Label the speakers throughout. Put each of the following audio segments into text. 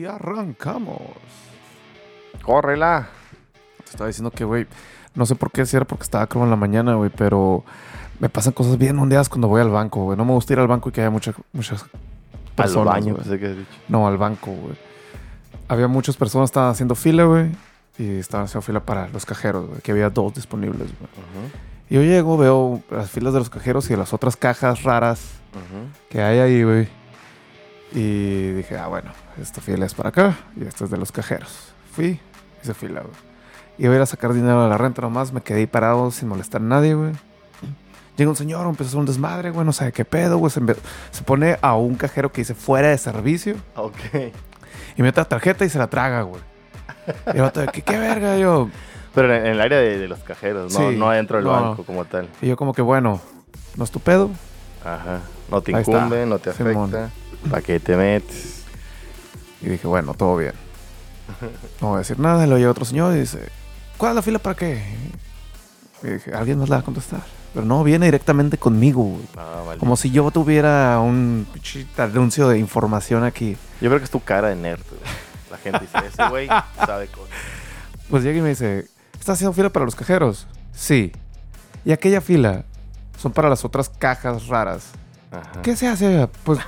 Speaker 1: Y arrancamos.
Speaker 2: ¡Córrela!
Speaker 1: Te estaba diciendo que, güey, no sé por qué, si era porque estaba como en la mañana, güey, pero me pasan cosas bien ondeadas cuando voy al banco, güey. No me gusta ir al banco y que haya muchas, muchas
Speaker 2: Al
Speaker 1: personas.
Speaker 2: baño,
Speaker 1: güey.
Speaker 2: pensé que has dicho.
Speaker 1: No, al banco, güey. Había muchas personas que estaban haciendo fila, güey. Y estaban haciendo fila para los cajeros, güey. Que había dos disponibles, güey. Y yo llego, veo las filas de los cajeros y de las otras cajas raras que hay ahí, güey. Y dije, ah, bueno, esta fila es para acá y esta es de los cajeros. Fui, hice fila, güey. Iba a ir a sacar dinero de la renta nomás, me quedé ahí parado sin molestar a nadie, güey. Llega un señor, empezó a hacer un desmadre, güey, no sabe qué pedo, güey. Se, se pone a un cajero que dice fuera de servicio
Speaker 2: Ok.
Speaker 1: y mete la tarjeta y se la traga, güey. Y el vato ¿qué, qué verga? Yo,
Speaker 2: Pero en, en el área de, de los cajeros, no,
Speaker 1: Sí,
Speaker 2: no adentro del
Speaker 1: no.
Speaker 2: banco como tal.
Speaker 1: y yo como que, bueno, no es tu pedo.
Speaker 2: Ajá. No te incumbe, no te afecta. ¿Para qué te metes?
Speaker 1: Y dije, bueno, todo bien. No voy a decir nada. Luego llega otro señor y dice, ¿cuál es la fila para qué? Y dije, alguien nos la va a contestar. Pero no, viene directamente conmigo.
Speaker 2: Ah, vale.
Speaker 1: Como si yo tuviera un anuncio de información aquí.
Speaker 2: Yo creo que es tu cara de nerd. güey. La gente dice, ese güey sabe cosas.
Speaker 1: Pues llega y me dice, ¿estás haciendo fila para los cajeros? Sí. ¿Y aquella fila? Son para las otras cajas raras.
Speaker 2: Ajá.
Speaker 1: ¿Qué se hace? Pues.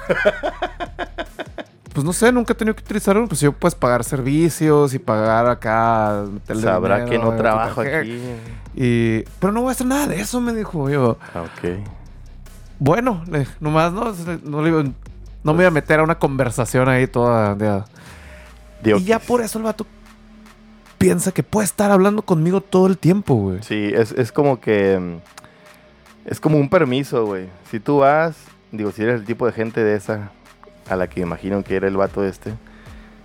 Speaker 1: Pues no sé, nunca he tenido que utilizar uno. Pues yo puedes pagar servicios y pagar acá.
Speaker 2: Sabrá
Speaker 1: dinero
Speaker 2: que no trabajo aquí.
Speaker 1: Y, pero no voy a hacer nada de eso, me dijo yo.
Speaker 2: Ah, Ok.
Speaker 1: Bueno, nomás no, no, me iba a meter a una conversación ahí toda. y ya por eso el vato piensa que puede estar hablando conmigo todo el tiempo, güey.
Speaker 2: Sí, es, es como que. mm, Es como un permiso, güey. Si tú vas, digo, si eres el tipo de gente de esa a la que imagino que era el vato este,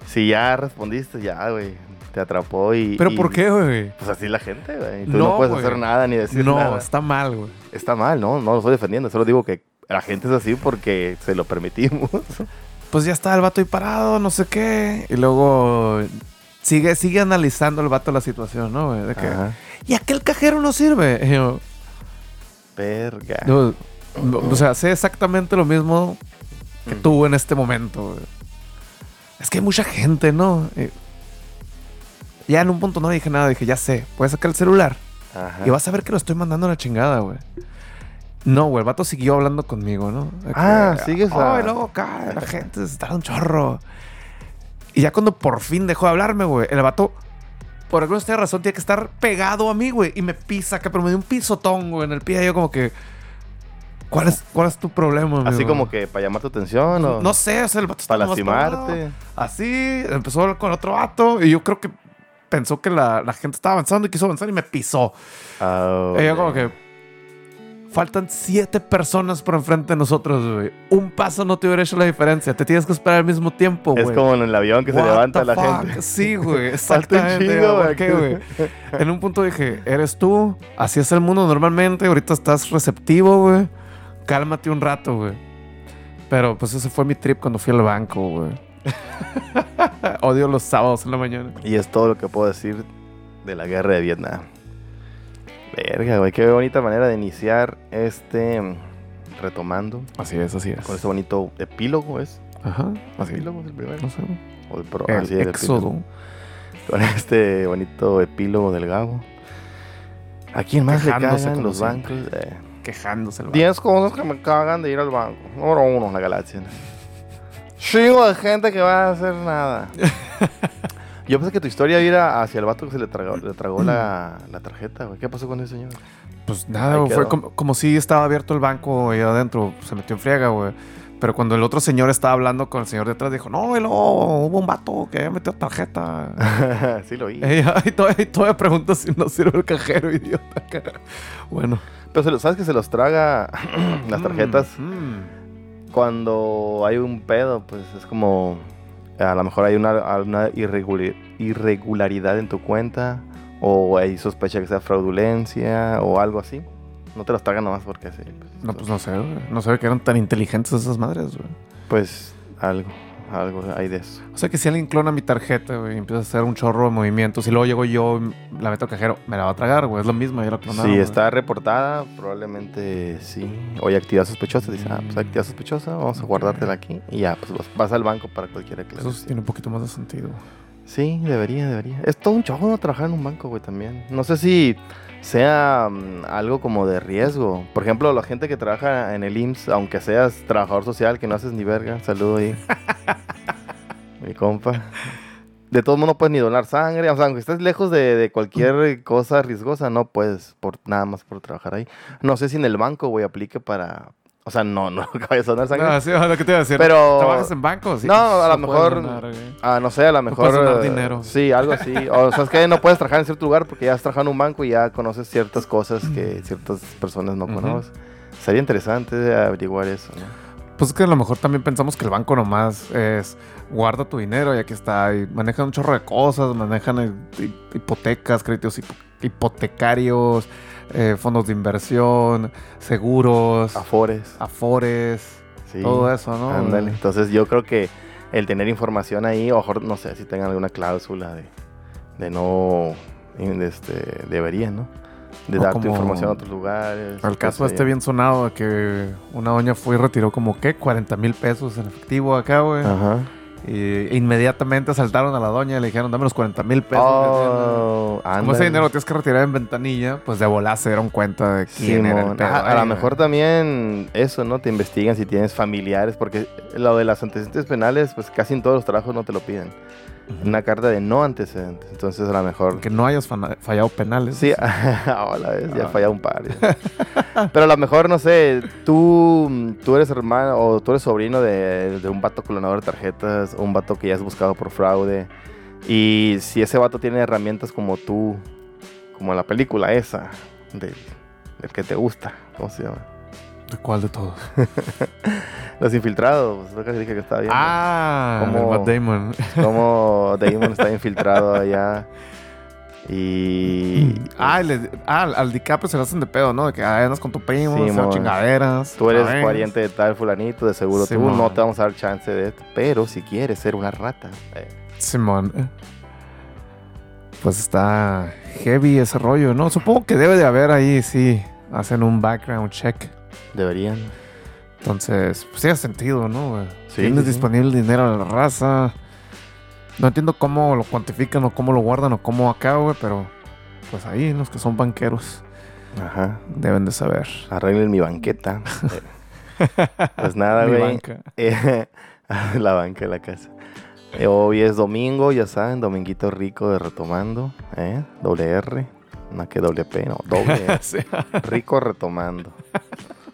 Speaker 2: si ya respondiste, ya, güey, te atrapó y.
Speaker 1: ¿Pero
Speaker 2: y-
Speaker 1: por qué, güey?
Speaker 2: Pues así la gente, güey. Tú no,
Speaker 1: No,
Speaker 2: puedes hacer nada ni decir
Speaker 1: No,
Speaker 2: nada.
Speaker 1: está mal, güey.
Speaker 2: Está mal, ¿no? No lo estoy defendiendo. Solo digo que la gente es así porque se lo permitimos.
Speaker 1: Pues ya está el vato ahí parado, no sé qué. Y luego sigue, sigue analizando el vato la situación, ¿no, güey? De que, y aquel cajero no sirve. Y yo,
Speaker 2: Verga.
Speaker 1: no, no, o sea, sé exactamente lo mismo que
Speaker 2: Ujú.
Speaker 1: tú en este momento, güey. Es que hay mucha gente, ¿no? Y ya en un punto no dije nada, dije, ya sé, puedes sacar el celular
Speaker 2: Ajá.
Speaker 1: y vas a ver que lo estoy mandando a la chingada, güey. No, güey, el vato siguió hablando conmigo, ¿no? De que,
Speaker 2: Ah, sigues a-
Speaker 1: Ay, no, acá, la gente se está un chorro. Y ya cuando por fin dejó de hablarme, güey, el vato, por alguna razón, tiene que estar pegado a mí, güey. Y me pisa acá, pero me dio un pisotón, güey, en el pie. Y yo como que, ¿cuál es, cuál es tu problema,
Speaker 2: Así
Speaker 1: amigo?
Speaker 2: como que para llamar tu atención o.
Speaker 1: No sé, o sea, el vato
Speaker 2: Para lastimarte.
Speaker 1: Así, empezó a hablar con otro vato. Y yo creo que pensó que la, la gente estaba avanzando y quiso avanzar y me pisó. Y yo
Speaker 2: ok.
Speaker 1: como que faltan siete personas por enfrente de nosotros, güey. Un paso no te hubiera hecho la diferencia. Te tienes que esperar al mismo tiempo, güey.
Speaker 2: Es como en el avión que se levanta la
Speaker 1: fuck?
Speaker 2: gente.
Speaker 1: Sí, güey,
Speaker 2: Falta un
Speaker 1: exactamente.
Speaker 2: chingo,
Speaker 1: ¿Por
Speaker 2: güey.
Speaker 1: qué, güey? En un punto dije, eres tú, así es el mundo normalmente, ahorita estás receptivo, güey. Cálmate un rato, güey. Pero pues ese fue mi trip cuando fui al banco, güey. Odio los sábados en la mañana.
Speaker 2: Y es todo lo que puedo decir de la guerra de Vietnam. Verga, güey. Qué bonita manera de iniciar este. Retomando.
Speaker 1: Así es, así es.
Speaker 2: Con este bonito epílogo, ¿es?
Speaker 1: Ajá, así es.
Speaker 2: ¿Epílogo es el primero?
Speaker 1: No sé.
Speaker 2: O el pro-
Speaker 1: El
Speaker 2: así es, el
Speaker 1: éxodo.
Speaker 2: epílogo. Con este bonito epílogo del Gabo. ¿A quién más le
Speaker 1: Quejándose
Speaker 2: cagan los bancos? Eh,
Speaker 1: Quejándose el vato.
Speaker 2: 10 cosas que me cagan de ir al banco. Número uno, la galaxia. Chingo de gente que va a hacer nada. Yo pensé que tu historia era hacia el vato que se le tragó, le tragó la, la tarjeta, güey. ¿Qué pasó con ese señor?
Speaker 1: Pues nada, güey, fue como, como si estaba abierto el banco ahí adentro, se metió en friega, güey. Pero cuando el otro señor estaba hablando con el señor detrás, dijo, no, y luego hubo un vato que había metido tarjeta.
Speaker 2: sí, lo oí.
Speaker 1: y, y todavía, y todavía pregunto si no sirve el cajero, idiota. bueno.
Speaker 2: Pero se lo- ¿sabes que se los traga las tarjetas
Speaker 1: Mm, mm.
Speaker 2: cuando hay un pedo? Pues es como. A lo mejor hay una, una irregula- irregularidad en tu cuenta. O hay sospecha que sea fraudulencia o algo así. No te los tragan nomás porque sí. Pues,
Speaker 1: No, pues no sé, güey. No sabía que eran tan inteligentes esas madres, güey.
Speaker 2: Pues algo. Algo hay de eso.
Speaker 1: O sea que si alguien clona mi tarjeta, güey, y empieza a hacer un chorro de movimientos, y luego llego yo, la meto al cajero, me la va a tragar, güey. Es lo mismo, ya la clonaron.
Speaker 2: Si
Speaker 1: güey.
Speaker 2: está reportada, probablemente sí. Oye, actividad sospechosa. Dice, ah, pues actividad sospechosa, vamos a guardártela aquí. Y ya, pues vas- vas al banco para cualquier
Speaker 1: Eso
Speaker 2: aclaración.
Speaker 1: sí tiene un poquito más de sentido.
Speaker 2: Sí, debería, debería. Es todo un chavo trabajar en un banco, güey, también. No sé si sea mm, algo como de riesgo. Por ejemplo, la gente que trabaja en el IMSS, aunque seas trabajador social, que no haces ni verga, saludo ahí. Mi compa. De todo modo no puedes ni donar sangre. O sea, aunque estés lejos de, de cualquier cosa riesgosa, no puedes, por nada más por trabajar ahí. No sé si en el banco, güey, aplique para... O sea, no, no que vayas a donar sangre.
Speaker 1: No, sí, lo que te iba a decir.
Speaker 2: Pero-
Speaker 1: ¿Trabajas en bancos?
Speaker 2: No, a lo mejor-. Ah, no sé, a lo mejor.
Speaker 1: puedes donar
Speaker 2: eh,
Speaker 1: dinero.
Speaker 2: Sí, algo así. O sea, es que no puedes trabajar en cierto lugar porque ya has trabajado en un banco y ya conoces ciertas cosas que ciertas personas no conocen. Sería interesante averiguar eso, ¿no?
Speaker 1: Pues es que a lo mejor también pensamos que el banco nomás es guarda tu dinero y aquí está. Y manejan un chorro de cosas, manejan eh, hi- hipotecas, créditos hipo- hipotecarios, eh, fondos de inversión, seguros,
Speaker 2: Afores.
Speaker 1: afores,
Speaker 2: Sí.
Speaker 1: todo eso, ¿no?
Speaker 2: Ándale. Entonces yo creo que el tener información ahí, o mejor, no sé si tengan alguna cláusula de, de no. Este, deberían, ¿no? De dar tu información a otros lugares.
Speaker 1: El caso este bien sonado de que una doña fue y retiró como, ¿qué? 40 mil pesos en efectivo acá, güey.
Speaker 2: Ajá.
Speaker 1: Y inmediatamente asaltaron a la doña y le dijeron, dame los 40 mil pesos.
Speaker 2: Oh,
Speaker 1: Como ese dinero lo tienes que retirar en ventanilla, pues de volar se dieron cuenta de quién era el pedo
Speaker 2: a
Speaker 1: ahí,
Speaker 2: lo mejor también eso, ¿no? Te investigan si tienes familiares, porque lo de las antecedentes penales, pues casi en todos los trabajos no te lo piden. Una carta de no antecedentes. Entonces, a lo mejor.
Speaker 1: Que no hayas fallado penales.
Speaker 2: Sí, hola, ¿ves? ya
Speaker 1: Ah.
Speaker 2: fallado un par. Pero a lo mejor, no sé, tú, tú eres hermano o tú eres sobrino de, de un vato clonador de tarjetas, o un vato que ya has buscado por fraude. Y si ese vato tiene herramientas como tú, como la película esa, del, del que te gusta, ¿cómo se llama?
Speaker 1: ¿De cuál de todos?
Speaker 2: Los infiltrados, lo que dije que estaba viendo.
Speaker 1: Ah, el
Speaker 2: ¿Cómo?
Speaker 1: Matt Damon.
Speaker 2: Cómo Damon está infiltrado allá. Y.
Speaker 1: Ah, le- ah, al- DiCaprio se le hacen de pedo, ¿no? De que ah, andas con tu primo,
Speaker 2: Sí,
Speaker 1: chingaderas.
Speaker 2: Tú eres
Speaker 1: otra vez.
Speaker 2: pariente de tal fulanito, de seguro
Speaker 1: Sí,
Speaker 2: tú no te vamos a dar chance de esto. Pero si quieres ser una rata, eh,
Speaker 1: Simón. Pues está heavy ese rollo, ¿no? Supongo que debe de haber ahí, sí. Hacen un background check.
Speaker 2: Deberían.
Speaker 1: Entonces, pues tiene sentido, ¿no?
Speaker 2: Sí,
Speaker 1: Tienes
Speaker 2: sí, sí.
Speaker 1: disponible el dinero a la raza. No entiendo cómo lo cuantifican o cómo lo guardan o cómo acá, güey, pero pues ahí los que son banqueros
Speaker 2: Ajá.
Speaker 1: deben de saber.
Speaker 2: Arreglen mi banqueta. Pues nada, güey.
Speaker 1: banca.
Speaker 2: Eh, la banca de la casa. Eh, hoy es domingo, ya saben, dominguito rico de retomando. ¿eh? Doble R. No que doble P, no, doble R.
Speaker 1: Sí.
Speaker 2: Rico retomando.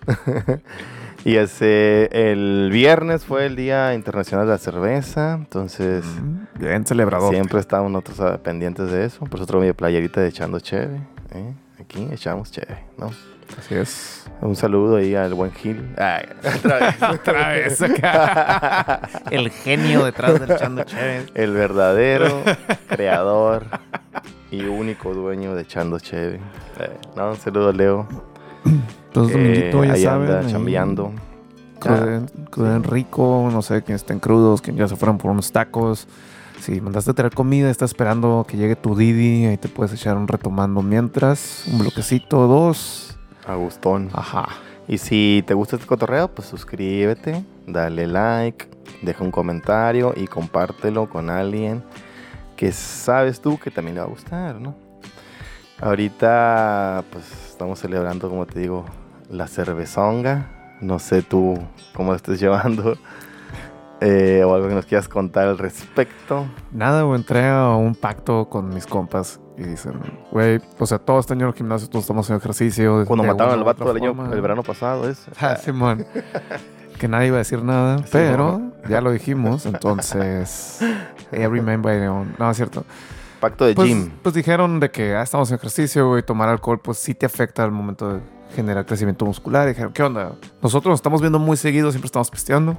Speaker 2: y ese, el viernes fue el Día Internacional de la Cerveza. Entonces,
Speaker 1: Mm, Bien celebrador.
Speaker 2: siempre estamos nosotros ah, pendientes de eso. Por eso traigo mi playerita de echando cheve. ¿eh? Aquí echamos cheve, ¿no?
Speaker 1: Así es.
Speaker 2: Un saludo ahí al buen Gil. Ay, otra vez.
Speaker 1: Otra vez acá. El genio detrás del Chando Chévez.
Speaker 2: El verdadero creador y único dueño de Echando Cheve. Eh, no, un saludo a Leo.
Speaker 1: Entonces,
Speaker 2: que
Speaker 1: dominguito, ya saben.
Speaker 2: anda chambeando.
Speaker 1: Cruden, cruden rico, no sé, quién estén crudos, quién ya se fueron por unos tacos. Si mandaste a traer comida, estás esperando que llegue tu Didi, ahí te puedes echar un retomando mientras, un bloquecito, dos.
Speaker 2: Agustón.
Speaker 1: Ajá.
Speaker 2: Y si te gusta este cotorreo, pues suscríbete, dale like, deja un comentario y compártelo con alguien que sabes tú que también le va a gustar, ¿no? Ahorita, pues estamos celebrando, como te digo, la cervezonga. No sé tú cómo lo estés llevando. eh, o algo que nos quieras contar al respecto.
Speaker 1: Nada, güey, entré a un pacto con mis compas y dicen, güey, o sea, todo este año en el gimnasio, todos estamos haciendo ejercicio.
Speaker 2: Cuando mataron al vato del año, el verano pasado, es.
Speaker 1: Ah, Simón. que nadie iba a decir nada,
Speaker 2: Sí,
Speaker 1: pero ya lo dijimos, entonces. Every man by their own. No, es cierto.
Speaker 2: Pacto de
Speaker 1: Pues,
Speaker 2: gym.
Speaker 1: pues dijeron de que ah, estamos en ejercicio, güey, tomar alcohol, pues sí te afecta al momento de generar crecimiento muscular. Y dijeron, ¿qué onda? Nosotros nos estamos viendo muy seguido, siempre estamos pisteando.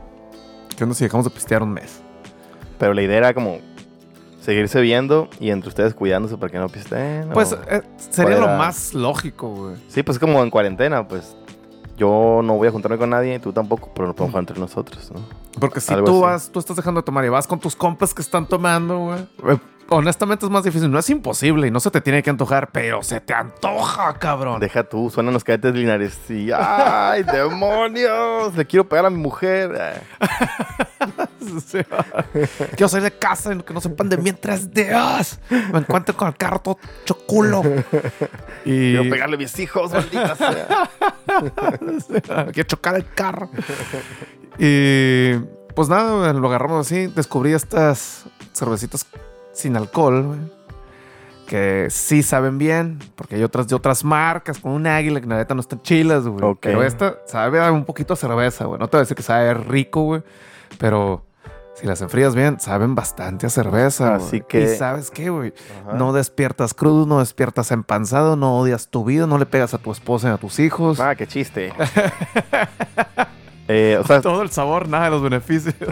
Speaker 1: ¿Qué onda si dejamos de pistear un mes?
Speaker 2: Pero la idea era como seguirse viendo y entre ustedes cuidándose para que no pisteen.
Speaker 1: Pues eh, sería lo más lógico, güey.
Speaker 2: Sí, pues como en cuarentena, pues yo no voy a juntarme con nadie, tú tampoco, pero nos podemos jugar entre nosotros, ¿no?
Speaker 1: Porque si
Speaker 2: Algo
Speaker 1: tú
Speaker 2: así.
Speaker 1: vas, tú estás dejando de tomar y vas con tus compas que están tomando, güey. eh, Honestamente es más difícil. No es imposible y no se te tiene que antojar, pero se te antoja, cabrón.
Speaker 2: Deja tú, suenan los cadetes linares y ¡ay, demonios! Le quiero pegar a mi mujer.
Speaker 1: O sea, Quiero salir de casa y que no sepan de mí en tres días. Me encuentro con el carro todo choculo. Y
Speaker 2: Quiero pegarle a mis hijos, maldita sea.
Speaker 1: Quiero chocar el carro. Y pues nada, lo agarramos así. Descubrí estas cervecitas sin alcohol, güey, Que sí saben bien, porque hay otras de otras marcas con un águila que la neta no están chilas, güey. Pero esta sabe un poquito a cerveza, güey. No te voy a decir que sabe rico, güey. Pero si las enfrías bien, saben bastante a cerveza.
Speaker 2: Así que-
Speaker 1: ¿Y sabes qué, güey? No despiertas crudo, no despiertas empanzado, no odias tu vida, no le pegas a tu esposa ni a tus hijos.
Speaker 2: Ah, qué chiste. Eh, o sea,
Speaker 1: Todo el sabor, nada de los beneficios.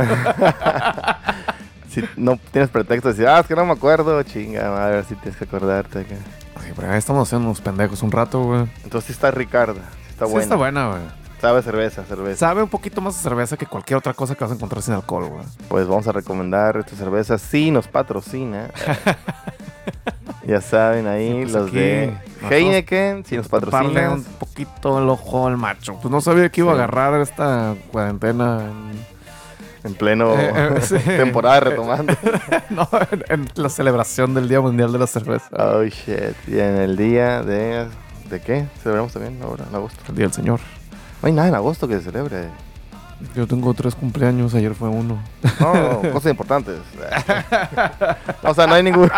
Speaker 2: si no tienes pretexto de decir, ah, es que no me acuerdo, chinga, madre, si tienes que acordarte. acá.
Speaker 1: Sí, pero ahí estamos haciendo unos pendejos un rato, güey.
Speaker 2: Entonces sí está Ricarda, sí está
Speaker 1: sí
Speaker 2: buena.
Speaker 1: está buena, güey.
Speaker 2: Sabe a cerveza, cerveza.
Speaker 1: Sabe un poquito más de cerveza que cualquier otra cosa que vas a encontrar sin alcohol, güey.
Speaker 2: Pues vamos a recomendar esta cerveza. Sí, nos patrocina. ya saben ahí
Speaker 1: Sí, pues
Speaker 2: los
Speaker 1: aquí
Speaker 2: de Heineken, si nos patrocinan.
Speaker 1: un poquito el ojo al macho. Pues no sabía que iba a agarrar esta cuarentena en,
Speaker 2: En pleno
Speaker 1: Eh, eh, sí.
Speaker 2: temporada retomando.
Speaker 1: no, en- en la celebración del Día Mundial de la Cerveza.
Speaker 2: oh shit. Y en el día de. ¿De qué? Celebramos también ahora, en agosto.
Speaker 1: El Día del Señor.
Speaker 2: No hay nada en agosto que se celebre.
Speaker 1: Yo tengo tres cumpleaños, ayer fue uno.
Speaker 2: No, cosas importantes. o sea, no hay ningún.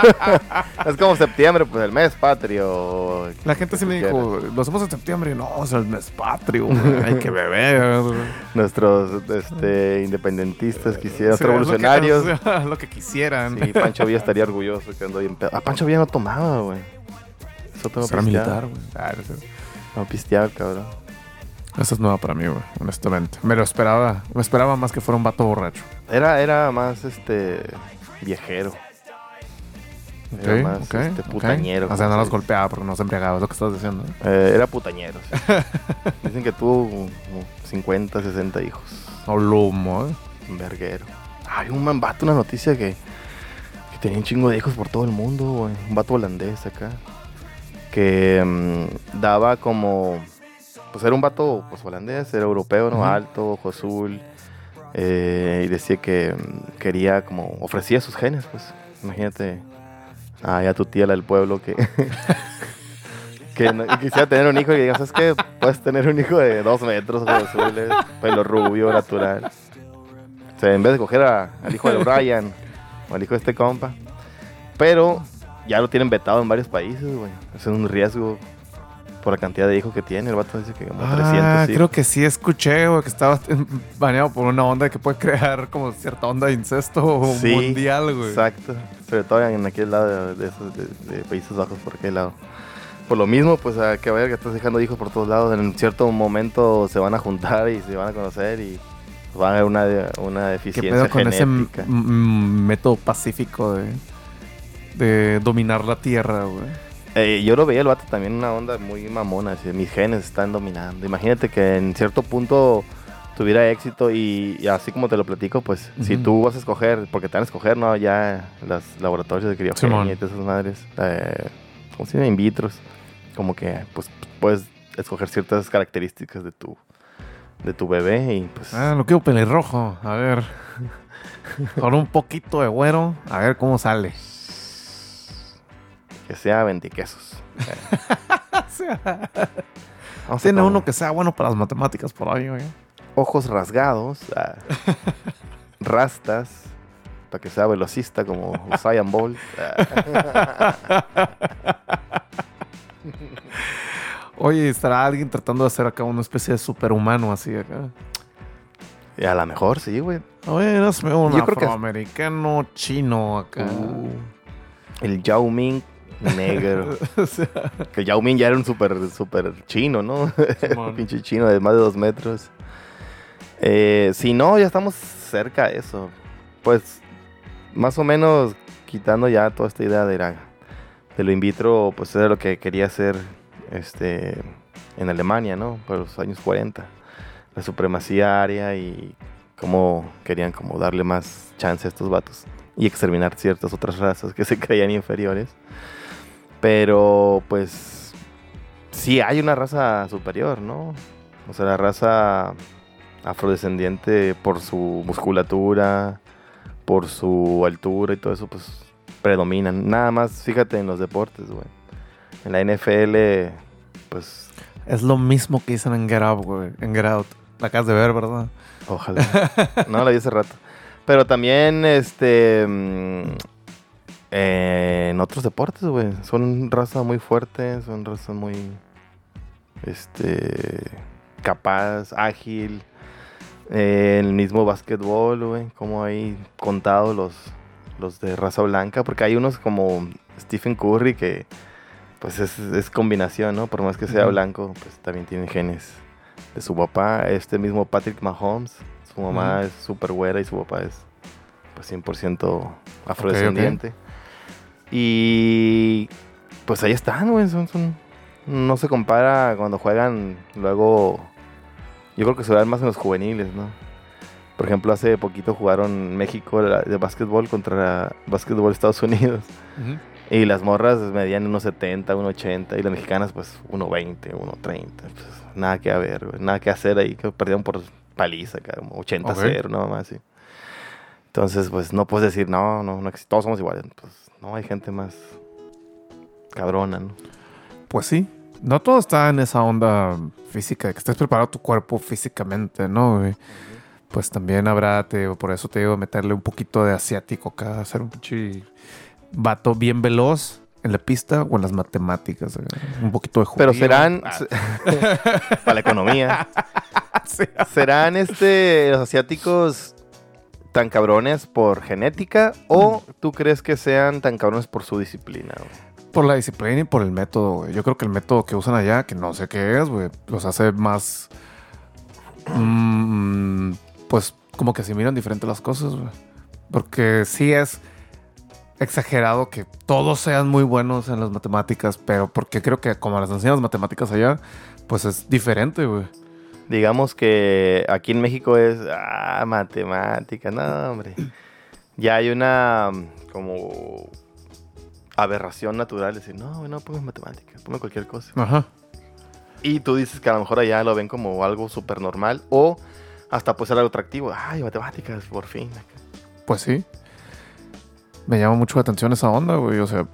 Speaker 2: es como septiembre, pues el mes patrio.
Speaker 1: La gente sí me dijo, lo hacemos en septiembre. No, es el mes patrio, güey. hay que beber.
Speaker 2: Nuestros este, independentistas quisieran,
Speaker 1: Sí,
Speaker 2: revolucionarios.
Speaker 1: Lo que, lo que quisieran.
Speaker 2: Sí, Pancho Villa estaría orgulloso que ando bien pedo. Ah, Pancho Villa no tomaba, güey. Eso tengo
Speaker 1: Será militar, güey. No
Speaker 2: pisteaba, cabrón.
Speaker 1: Esa es nueva para mí, güey, honestamente. Me lo esperaba. Me esperaba más que fuera un vato borracho.
Speaker 2: Era, era más este viajero. Era más este, putañero.
Speaker 1: O sea, no los golpeaba porque no se embriagaba, es lo que estás diciendo.
Speaker 2: Eh, era putañero. sí. Dicen que tuvo como 50, 60 hijos.
Speaker 1: O lumo, ¿eh?
Speaker 2: Un verguero. Hay un man vato, una noticia que, que tenía un chingo de hijos por todo el mundo, güey. Un vato holandés acá. Que mm, daba como. Pues era un vato pues, holandés, era europeo, ¿no? Alto, ojo azul. eh, y decía que mm, quería como. Ofrecía sus genes, pues. Imagínate. Ah, ya tu tía, la del pueblo, que. que no- que quisiera tener un hijo y digas, ¿sabes qué? Puedes tener un hijo de dos metros, ojos azules, pelo rubio, natural. O sea, en vez de coger a- al hijo de Brian o al hijo de este compa. Pero ya lo tienen vetado en varios países, güey. Es un riesgo por la cantidad de hijos que tiene. El vato dice que como 300
Speaker 1: Ah,
Speaker 2: hijos.
Speaker 1: creo que sí escuché, güey, que estaba baneado por una onda que puede crear como cierta onda de incesto
Speaker 2: Sí,
Speaker 1: mundial, güey.
Speaker 2: Exacto. Sobre todo en aquel lado de, esos de, de Países Bajos, por aquel lado. Por lo mismo, pues a que ver que estás dejando hijos por todos lados. En cierto momento se van a juntar y se van a conocer y va a haber una, una
Speaker 1: ¿Qué
Speaker 2: deficiencia
Speaker 1: pedo con ese
Speaker 2: genética.
Speaker 1: m- método pacífico de, de dominar la tierra, güey?
Speaker 2: Eh, yo lo veía el vato también una onda muy mamona, así, mis genes están dominando. Imagínate que en cierto punto tuviera éxito y, y así como te lo platico, pues si tú vas a escoger, porque te van a escoger, ¿no? Ya los laboratorios de criogenia y todas esas madres, eh, ¿cómo se llama? In vitros. Como que pues puedes escoger ciertas características de tu, de tu bebé y pues...
Speaker 1: Ah, lo quiero pelirrojo. A ver. Con un poquito de güero. A ver cómo sale.
Speaker 2: Que sea a
Speaker 1: Tiene uno que sea bueno para las matemáticas por ahí, güey.
Speaker 2: ojos rasgados, ah, rastas, para que sea velocista como Usain Bolt. ah.
Speaker 1: Oye, ¿estará alguien tratando de hacer acá una especie de superhumano así acá?
Speaker 2: y a lo mejor sí, güey.
Speaker 1: Oye, hazme un
Speaker 2: Yo creo que-
Speaker 1: chino acá.
Speaker 2: Uh, el Yao Ming negro.
Speaker 1: O sea,
Speaker 2: que Yao Ming ya era un súper super chino, ¿no? Un pinche chino de más de dos metros. Eh, si no, ya estamos cerca de eso. Pues, más o menos quitando ya toda esta idea de, la, de lo in vitro, pues era lo que quería hacer este en Alemania, ¿no? Por los años 40. La supremacía aria y cómo querían como darle más chance a estos vatos y exterminar ciertas otras razas que se creían inferiores. Pero pues sí hay una raza superior, ¿no? O sea, la raza afrodescendiente por su musculatura, por su altura y todo eso, pues predominan. Nada más, fíjate en los deportes, güey. En la NFL, pues...
Speaker 1: Es lo mismo que dicen en Get Out, güey. En Get Out. La acabas de ver, ¿verdad?
Speaker 2: Ojalá. no, la vi hace rato. Pero también, este... eh, en otros deportes, güey. Son raza muy fuerte, son raza muy... Este... Capaz, ágil. Eh, el mismo básquetbol, güey. Como hay contado los, los de raza blanca. Porque hay unos como Stephen Curry que... Pues es, es combinación, ¿no? Por más que sea blanco, pues también tiene genes de su papá. Este mismo Patrick Mahomes. Su mamá es súper güera y su papá es pues 100% afrodescendiente. Y pues ahí están, güey. Son, son- no se compara cuando juegan luego. Yo creo que se dan más en los juveniles, ¿no? Por ejemplo, hace poquito jugaron México de básquetbol contra básquetbol Estados Unidos. Y las morras medían 1.70, 1.80 y las mexicanas pues 1.20, 1.30. Pues, nada que ver, güey, nada que hacer ahí, que perdieron por paliza, como 80-0, nada más así. Entonces, pues no puedes decir, no, no, no, existe, todos somos iguales. Pues no, hay gente más cabrona, ¿no?
Speaker 1: Pues sí. No todo está en esa onda física, de que estés preparado tu cuerpo físicamente, ¿no? Pues también habrá, te digo, por eso te digo, meterle un poquito de asiático acá, hacer un pinche vato bien veloz en la pista o en las matemáticas. Un poquito de
Speaker 2: Pero
Speaker 1: judío.
Speaker 2: serán,
Speaker 1: Ah,
Speaker 2: para la economía. ¿serán este, los asiáticos tan cabrones por genética o tú crees que sean tan cabrones por su disciplina?
Speaker 1: Por la disciplina y por el método, güey. Yo creo que el método que usan allá, que no sé qué es, güey, los hace más. mm, pues como que se miran diferente las cosas, güey. Porque sí es exagerado que todos sean muy buenos en las matemáticas, pero porque creo que como las enseñan las matemáticas allá, pues es diferente, güey.
Speaker 2: Digamos que aquí en México es, ah, matemática, no, hombre. Ya hay una mm, como aberración natural, decir, no, no pongas matemáticas, ponme cualquier cosa.
Speaker 1: Ajá.
Speaker 2: Y tú dices que a lo mejor allá lo ven como algo súper normal o hasta puede ser algo atractivo. Ay, matemáticas, por fin.
Speaker 1: Pues sí. Me llama mucho la atención esa onda, güey. O sea,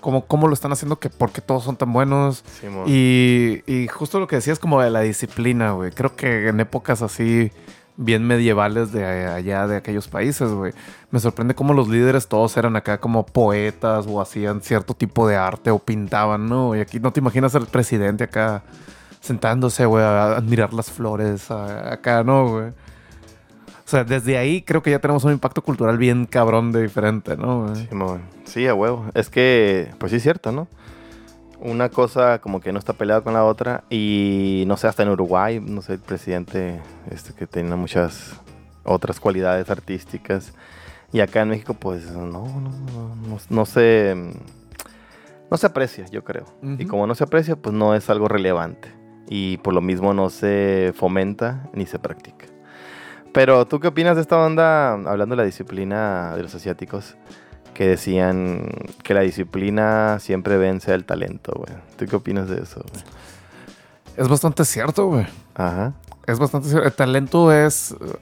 Speaker 1: ¿cómo, cómo lo están haciendo? Que ¿Por qué todos son tan buenos? Y, y justo lo que decías como de la disciplina, güey. Creo que en épocas así bien medievales de allá, de aquellos países, güey. Me sorprende cómo los líderes todos eran acá como poetas o hacían cierto tipo de arte o pintaban, ¿no? Y aquí no te imaginas al presidente acá sentándose, güey, a admirar las flores a- acá, ¿no, güey? O sea, desde ahí creo que ya tenemos un impacto cultural bien cabrón de diferente, ¿no?
Speaker 2: Simón. Sí, a huevo. Es que, pues sí es cierto, ¿no? Una cosa como que no está peleada con la otra y no sé, hasta en Uruguay, no sé, el presidente este, que tenía muchas otras cualidades artísticas y acá en México pues no, no, no, no, no se, no se aprecia, yo creo. Y como no se aprecia, pues no es algo relevante y por lo mismo no se fomenta ni se practica. Pero tú qué opinas de esta onda, hablando de la disciplina de los asiáticos? que decían que la disciplina siempre vence al talento, güey. ¿Tú qué opinas de eso, güey?
Speaker 1: Es bastante cierto, güey.
Speaker 2: Ajá.
Speaker 1: Es bastante cierto. El talento es, eh,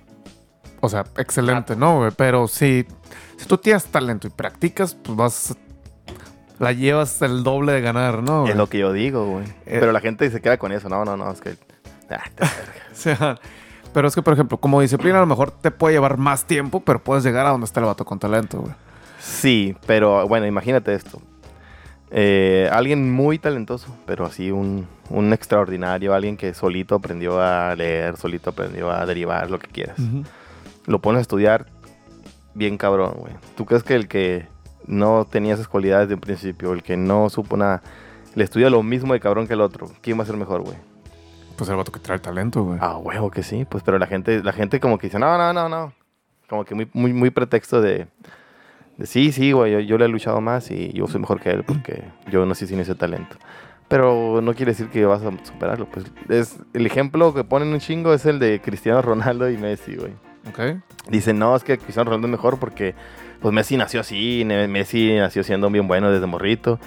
Speaker 1: o sea, excelente, ¿no, güey? Pero si, si tú tienes talento y practicas, pues vas, la llevas el doble de ganar, ¿no?
Speaker 2: Es lo que yo digo, güey.
Speaker 1: Eh.
Speaker 2: Pero la gente se queda con eso. No, no, no, es que... Ah, te.
Speaker 1: O sea, pero es que, por ejemplo, como disciplina a lo mejor te puede llevar más tiempo, pero puedes llegar a donde está el vato con talento, güey.
Speaker 2: sí, pero bueno, imagínate esto. Eh, alguien muy talentoso, pero así un, un extraordinario, alguien que solito aprendió a leer, solito aprendió a derivar, lo que quieras. Lo pones a estudiar bien cabrón, güey. ¿Tú crees que el que no tenía esas cualidades de un principio, el que no supo nada, le estudia lo mismo de cabrón que el otro? ¿Quién va a ser mejor, güey?
Speaker 1: Pues el vato que trae talento, güey.
Speaker 2: Ah, huevo que sí, pues pero la gente, la gente como que dice, no, no, no, no. Como que muy, muy, muy pretexto de, de sí, sí, güey, yo, yo le he luchado más y yo soy mejor que él porque yo nací sin ese talento. Pero no quiere decir que vas a superarlo. Pues es, el ejemplo que ponen un chingo es el de Cristiano Ronaldo y Messi, güey.
Speaker 1: Ok.
Speaker 2: Dicen, no, es que Cristiano Ronaldo es mejor porque pues Messi nació así, Messi nació siendo bien bueno desde morrito.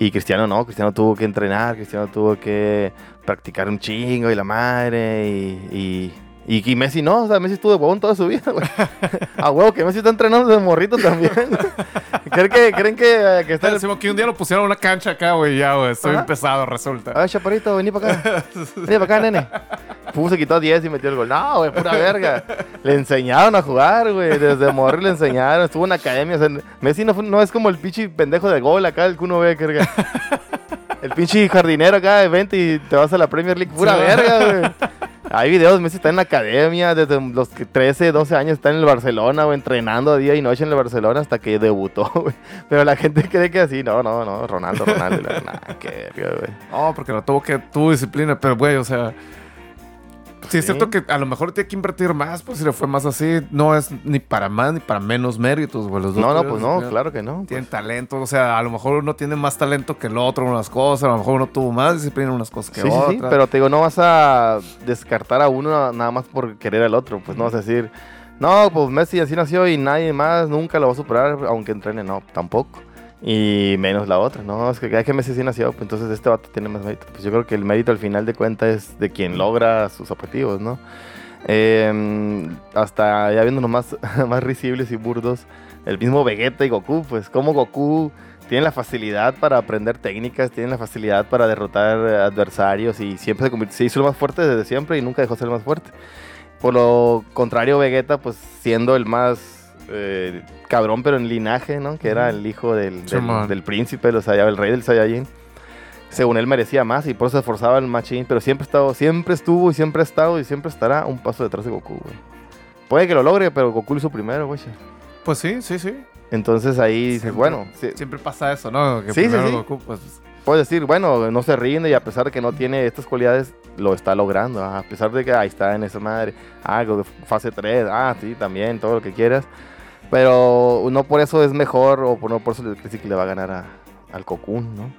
Speaker 2: Y Cristiano no, Cristiano tuvo que entrenar, Cristiano tuvo que practicar un chingo y la madre y... y y, y Messi no, o sea, Messi estuvo de huevón toda su vida, güey. A huevo que Messi está entrenando desde morrito también. ¿Creen que, creen que, que está
Speaker 1: decimos que un día lo pusieron a una cancha acá, güey, ya, güey. Estoy empezado, resulta.
Speaker 2: Ay, chaparrito, vení para acá. Vení para acá, nene. Pum, se quitó 10 y metió el gol. No, güey, pura verga. Le enseñaron a jugar, güey. Desde morro le enseñaron. Estuvo en academia. O sea, Messi no, fue- no es como el pinche pendejo de gol acá, el que uno ve que verga. El pinche jardinero acá de 20 y te vas a la Premier League. Pura
Speaker 1: Sí.
Speaker 2: verga, güey. Hay videos, Messi está en la academia, desde los que 13, 12 años está en el Barcelona, güey, entrenando día y noche en el Barcelona hasta que debutó, güey. Pero la gente cree que así, no, no, no, Ronaldo, Ronaldo, nah, qué güey.
Speaker 1: No, porque lo tuvo que, tuvo disciplina, pero güey, o sea. Sí, es
Speaker 2: Sí.
Speaker 1: cierto que a lo mejor tiene que invertir más, pues si le fue más así, no es ni para más ni para menos méritos, güey. Los dos
Speaker 2: No, no, pues no, claro que no.
Speaker 1: Tienen talento, o sea, a lo mejor uno tiene más talento que el otro en unas cosas, a lo mejor uno tuvo más disciplina en unas cosas que
Speaker 2: Sí, sí,
Speaker 1: otras.
Speaker 2: sí, pero te digo, no vas a descartar a uno nada más por querer al otro. Pues no vas a decir, no, pues Messi así nació y nadie más nunca lo va a superar, aunque entrene. No, tampoco. Y menos la otra, ¿no? Es que cada que Messi así nació, pues entonces este vato tiene más mérito. Pues yo creo que el mérito al final de cuentas es de quien logra sus objetivos, ¿no? Eh, hasta ya viéndonos más, más risibles y burdos, el mismo Vegeta y Goku, pues como Goku tiene la facilidad para aprender técnicas, tiene la facilidad para derrotar adversarios y siempre se, convirtió- se hizo el más fuerte desde siempre y nunca dejó de ser el más fuerte. Por lo contrario, Vegeta, pues siendo el más eh, cabrón, pero en linaje, ¿no? Que era el hijo del, del, del príncipe, o sea, el rey del Saiyajin. Según él merecía más y por eso se esforzaba el machín, pero siempre, estado, siempre estuvo y siempre ha estado y siempre estará un paso detrás de Goku, güey. Puede que lo logre, pero Goku lo hizo primero, güey.
Speaker 1: Pues sí, sí, sí.
Speaker 2: Entonces ahí dices, bueno,
Speaker 1: Siempre pasa eso, ¿no? Que
Speaker 2: Sí, sí,
Speaker 1: primero
Speaker 2: sí.
Speaker 1: Goku, pues,
Speaker 2: puedes decir, bueno, no se rinde y a pesar de que no tiene estas cualidades, lo está logrando. ah, A pesar de que ahí está en esa madre. Ah, fase 3, ah, sí, también, todo lo que quieras. Pero no por eso es mejor o por- no por eso le decir que le va a ganar a- al Cocoon, ¿no?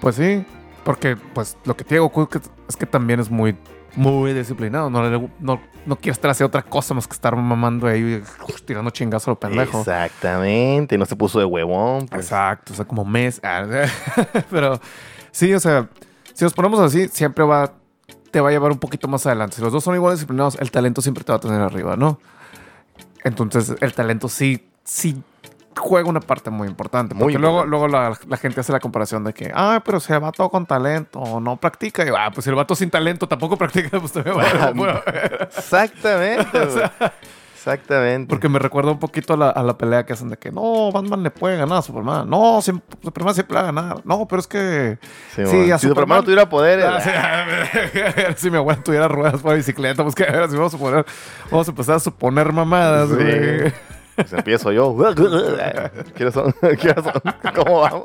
Speaker 1: Pues sí, porque pues lo que tiene Goku es que, es que también es muy, muy disciplinado. No, le- no, no quiere estar haciendo otra cosa más que estar mamando ahí tirando chingazo a lo pendejo.
Speaker 2: Exactamente, no se puso de huevón. pues.
Speaker 1: Exacto, o sea, como mes. ah, Pero sí, o sea, si nos ponemos así, siempre va, te va a llevar un poquito más adelante. Si los dos son igual disciplinados, el talento siempre te va a tener arriba, ¿no? Entonces, el talento sí, sí juega una parte muy importante.
Speaker 2: Muy
Speaker 1: Porque luego,
Speaker 2: importante.
Speaker 1: luego la, la gente hace la comparación de que, ah, pero si el vato con talento o no practica. Y, ah, pues si el vato sin talento tampoco practica, pues también va bueno,
Speaker 2: Exactamente. Exactamente.
Speaker 1: Porque me recuerda un poquito a la, a la pelea que hacen de que no, Batman le puede ganar a Superman. No, siempre- Superman siempre le va a ganar. No, pero es que.
Speaker 2: Sí,
Speaker 1: sí,
Speaker 2: man.
Speaker 1: a
Speaker 2: si Superman
Speaker 1: Superman-
Speaker 2: no tuviera poderes.
Speaker 1: Ah, si mi abuela tuviera ruedas para bicicleta, pues que a ver, si vamos a poner, vamos a empezar a suponer mamadas,
Speaker 2: Sí. Pues empiezo yo. ¿Quiénes son? ¿Quiénes son? ¿Cómo vamos?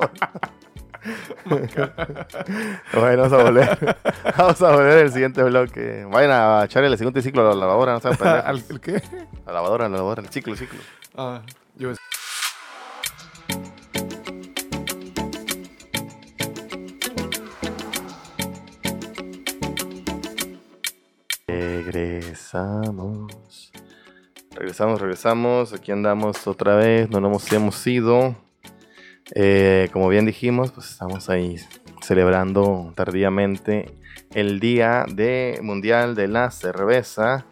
Speaker 2: Bueno, vamos a volver. Vamos a volver al siguiente bloque. Vayan a echarle el segundo ciclo a la lavadora, no sean pendejos.
Speaker 1: ¿Al el qué?
Speaker 2: La lavadora, la lavadora, el ciclo, el ciclo.
Speaker 1: Ah, yo
Speaker 2: Regresamos. Regresamos, regresamos. Aquí andamos otra vez. No nos hemos ido. Eh, como bien dijimos, pues estamos ahí celebrando tardíamente el Día de Mundial de la Cerveza.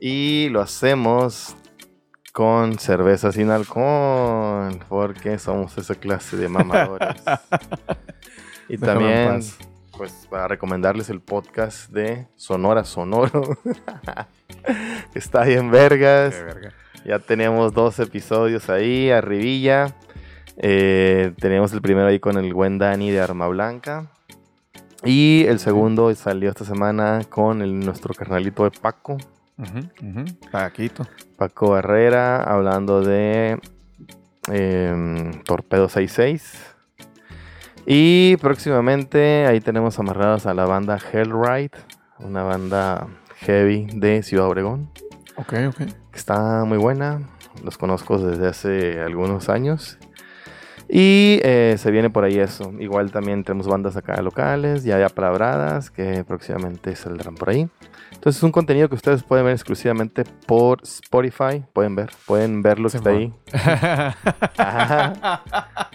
Speaker 2: Y lo hacemos con cerveza sin alcohol. Porque somos esa clase de mamadores. y
Speaker 1: en
Speaker 2: también pues para recomendarles el podcast de Sonora Sonoro. Está bien vergas.
Speaker 1: Qué verga.
Speaker 2: Ya tenemos dos episodios ahí, arribilla. Eh, tenemos el primero ahí con el buen Dani de Arma Blanca. Y el segundo salió esta semana con el, nuestro carnalito de Paco.
Speaker 1: Paquito.
Speaker 2: Paco Barrera hablando de em, Torpedo 66. Y próximamente ahí tenemos amarrados a la banda Hellride, una banda heavy de Ciudad Obregón,
Speaker 1: Ok, ok.
Speaker 2: que está muy buena. Los conozco desde hace algunos años. Y eh, se viene por ahí eso. Igual también tenemos bandas acá locales, ya ya palabradas, que próximamente saldrán por ahí. Entonces es un contenido que ustedes pueden ver exclusivamente por Spotify. Pueden ver, pueden verlo
Speaker 1: Sí,
Speaker 2: está ahí. Ajá.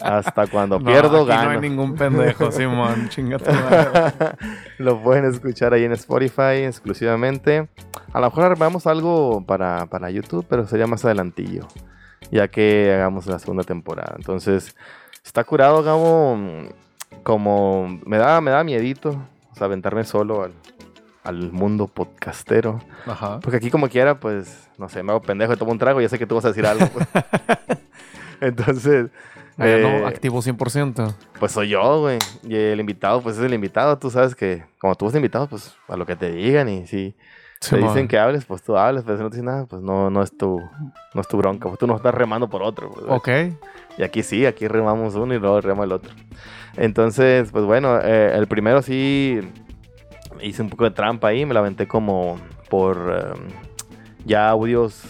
Speaker 2: Hasta cuando pierdo,
Speaker 1: aquí
Speaker 2: gano.
Speaker 1: No hay ningún pendejo, Simón. Chinga tu madre.
Speaker 2: Lo pueden escuchar ahí en Spotify exclusivamente. A lo mejor armamos algo para, para YouTube, pero sería más adelantillo. Ya que hagamos la segunda temporada. Entonces, está curado, Gabo. Como me da, me da miedito. O sea, aventarme solo al, al mundo podcastero.
Speaker 1: Ajá.
Speaker 2: Porque aquí como quiera, pues, no sé, me hago pendejo y tomo un trago y ya sé que tú vas a decir algo. pues. Entonces,
Speaker 1: Ah,
Speaker 2: eh,
Speaker 1: no, activo 100%.
Speaker 2: pues soy yo, güey. Y el invitado, pues es el invitado. Tú sabes que como tú eres invitado, pues a lo que te digan. Y si te
Speaker 1: Simón.
Speaker 2: dicen que hables, pues tú hables. Pero si no te dicen nada, pues no, no, es, tu, no es tu bronca. Pues tú no estás remando por otro. pues.
Speaker 1: Ok.
Speaker 2: Y aquí sí, aquí remamos uno y luego rema el otro. Entonces, pues bueno, eh, el primero sí hice un poco de trampa ahí. Me la aventé como por em, ya audios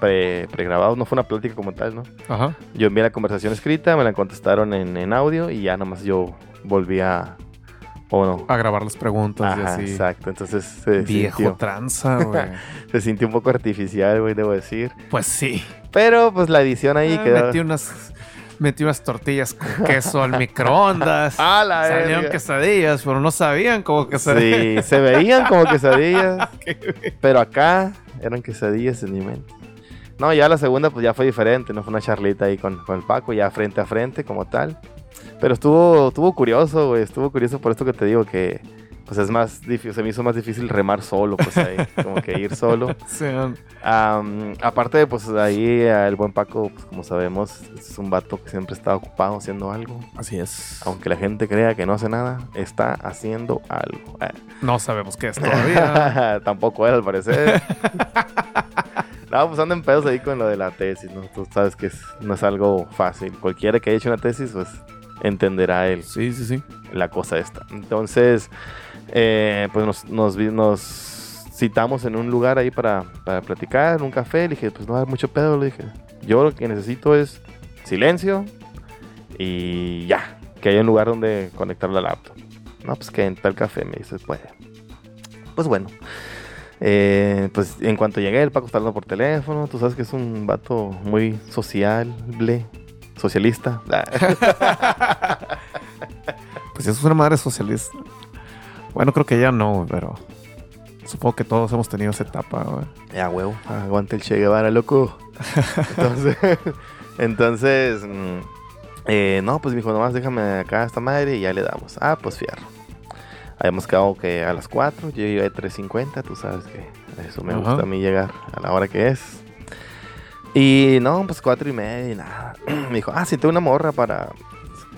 Speaker 2: pre, pregrabados. No fue una plática como tal, ¿no?
Speaker 1: Ajá.
Speaker 2: Yo envié la conversación escrita, me la contestaron en, en audio y ya nomás yo volví a... ¿O no?
Speaker 1: A grabar las preguntas y
Speaker 2: Ajá,
Speaker 1: así.
Speaker 2: exacto. Entonces se
Speaker 1: Viejo
Speaker 2: sintió,
Speaker 1: tranza, güey.
Speaker 2: se sintió un poco artificial, güey, debo decir.
Speaker 1: pues sí.
Speaker 2: Pero pues la edición ahí
Speaker 1: Ah,
Speaker 2: quedó...
Speaker 1: Metí unas, metí unas tortillas con queso al microondas.
Speaker 2: ¡Ah, la
Speaker 1: Salieron
Speaker 2: verga!
Speaker 1: quesadillas, pero no sabían cómo quesadillas.
Speaker 2: Sí, se veían como quesadillas. pero acá eran quesadillas en mi mente. No, ya la segunda pues ya fue diferente, no fue una charlita ahí con, con el Paco, ya frente a frente como tal. Pero estuvo, estuvo curioso, güey, estuvo curioso por esto que te digo que pues es más difícil, se me hizo más difícil remar solo, pues ahí, como que ir solo.
Speaker 1: Sí,
Speaker 2: Am, aparte de pues ahí el buen Paco, pues como sabemos, es un vato que siempre está ocupado haciendo algo.
Speaker 1: así es.
Speaker 2: Aunque la gente crea que no hace nada, está haciendo algo. Ah.
Speaker 1: No sabemos qué es todavía.
Speaker 2: Tampoco él, al parecer. no, pues andan pedos ahí con lo de la tesis, ¿no? Tú sabes que es- no es algo fácil. Cualquiera que haya hecho una tesis, pues entenderá él
Speaker 1: sí, sí, sí.
Speaker 2: la cosa esta. Entonces, eh, pues nos, nos, vi- nos citamos en un lugar ahí para, para platicar, en un café. Le dije, pues no hay mucho pedo. Le dije, yo lo que necesito es silencio y ya, que haya un lugar donde conectar la laptop. No, pues que en tal café me dice, pues, pues bueno. Eh, pues en cuanto llegué, el Paco está hablando por teléfono. Tú sabes que es un vato muy sociable, socialista.
Speaker 1: Pues es una madre socialista. Bueno, creo que ya no, pero supongo que todos hemos tenido esa etapa, güey.
Speaker 2: Ya, huevo, aguante el Che Guevara, loco. Entonces, entonces mm, eh, no, pues me dijo, nomás déjame acá esta madre y ya le damos. Ah, pues fierro. Habíamos quedado que a las 4, yo llegué a 3.50, tú sabes que eso me gusta a mí llegar a la hora que es. Y no, pues 4 y media y nada. Me dijo, ah, siente una morra para...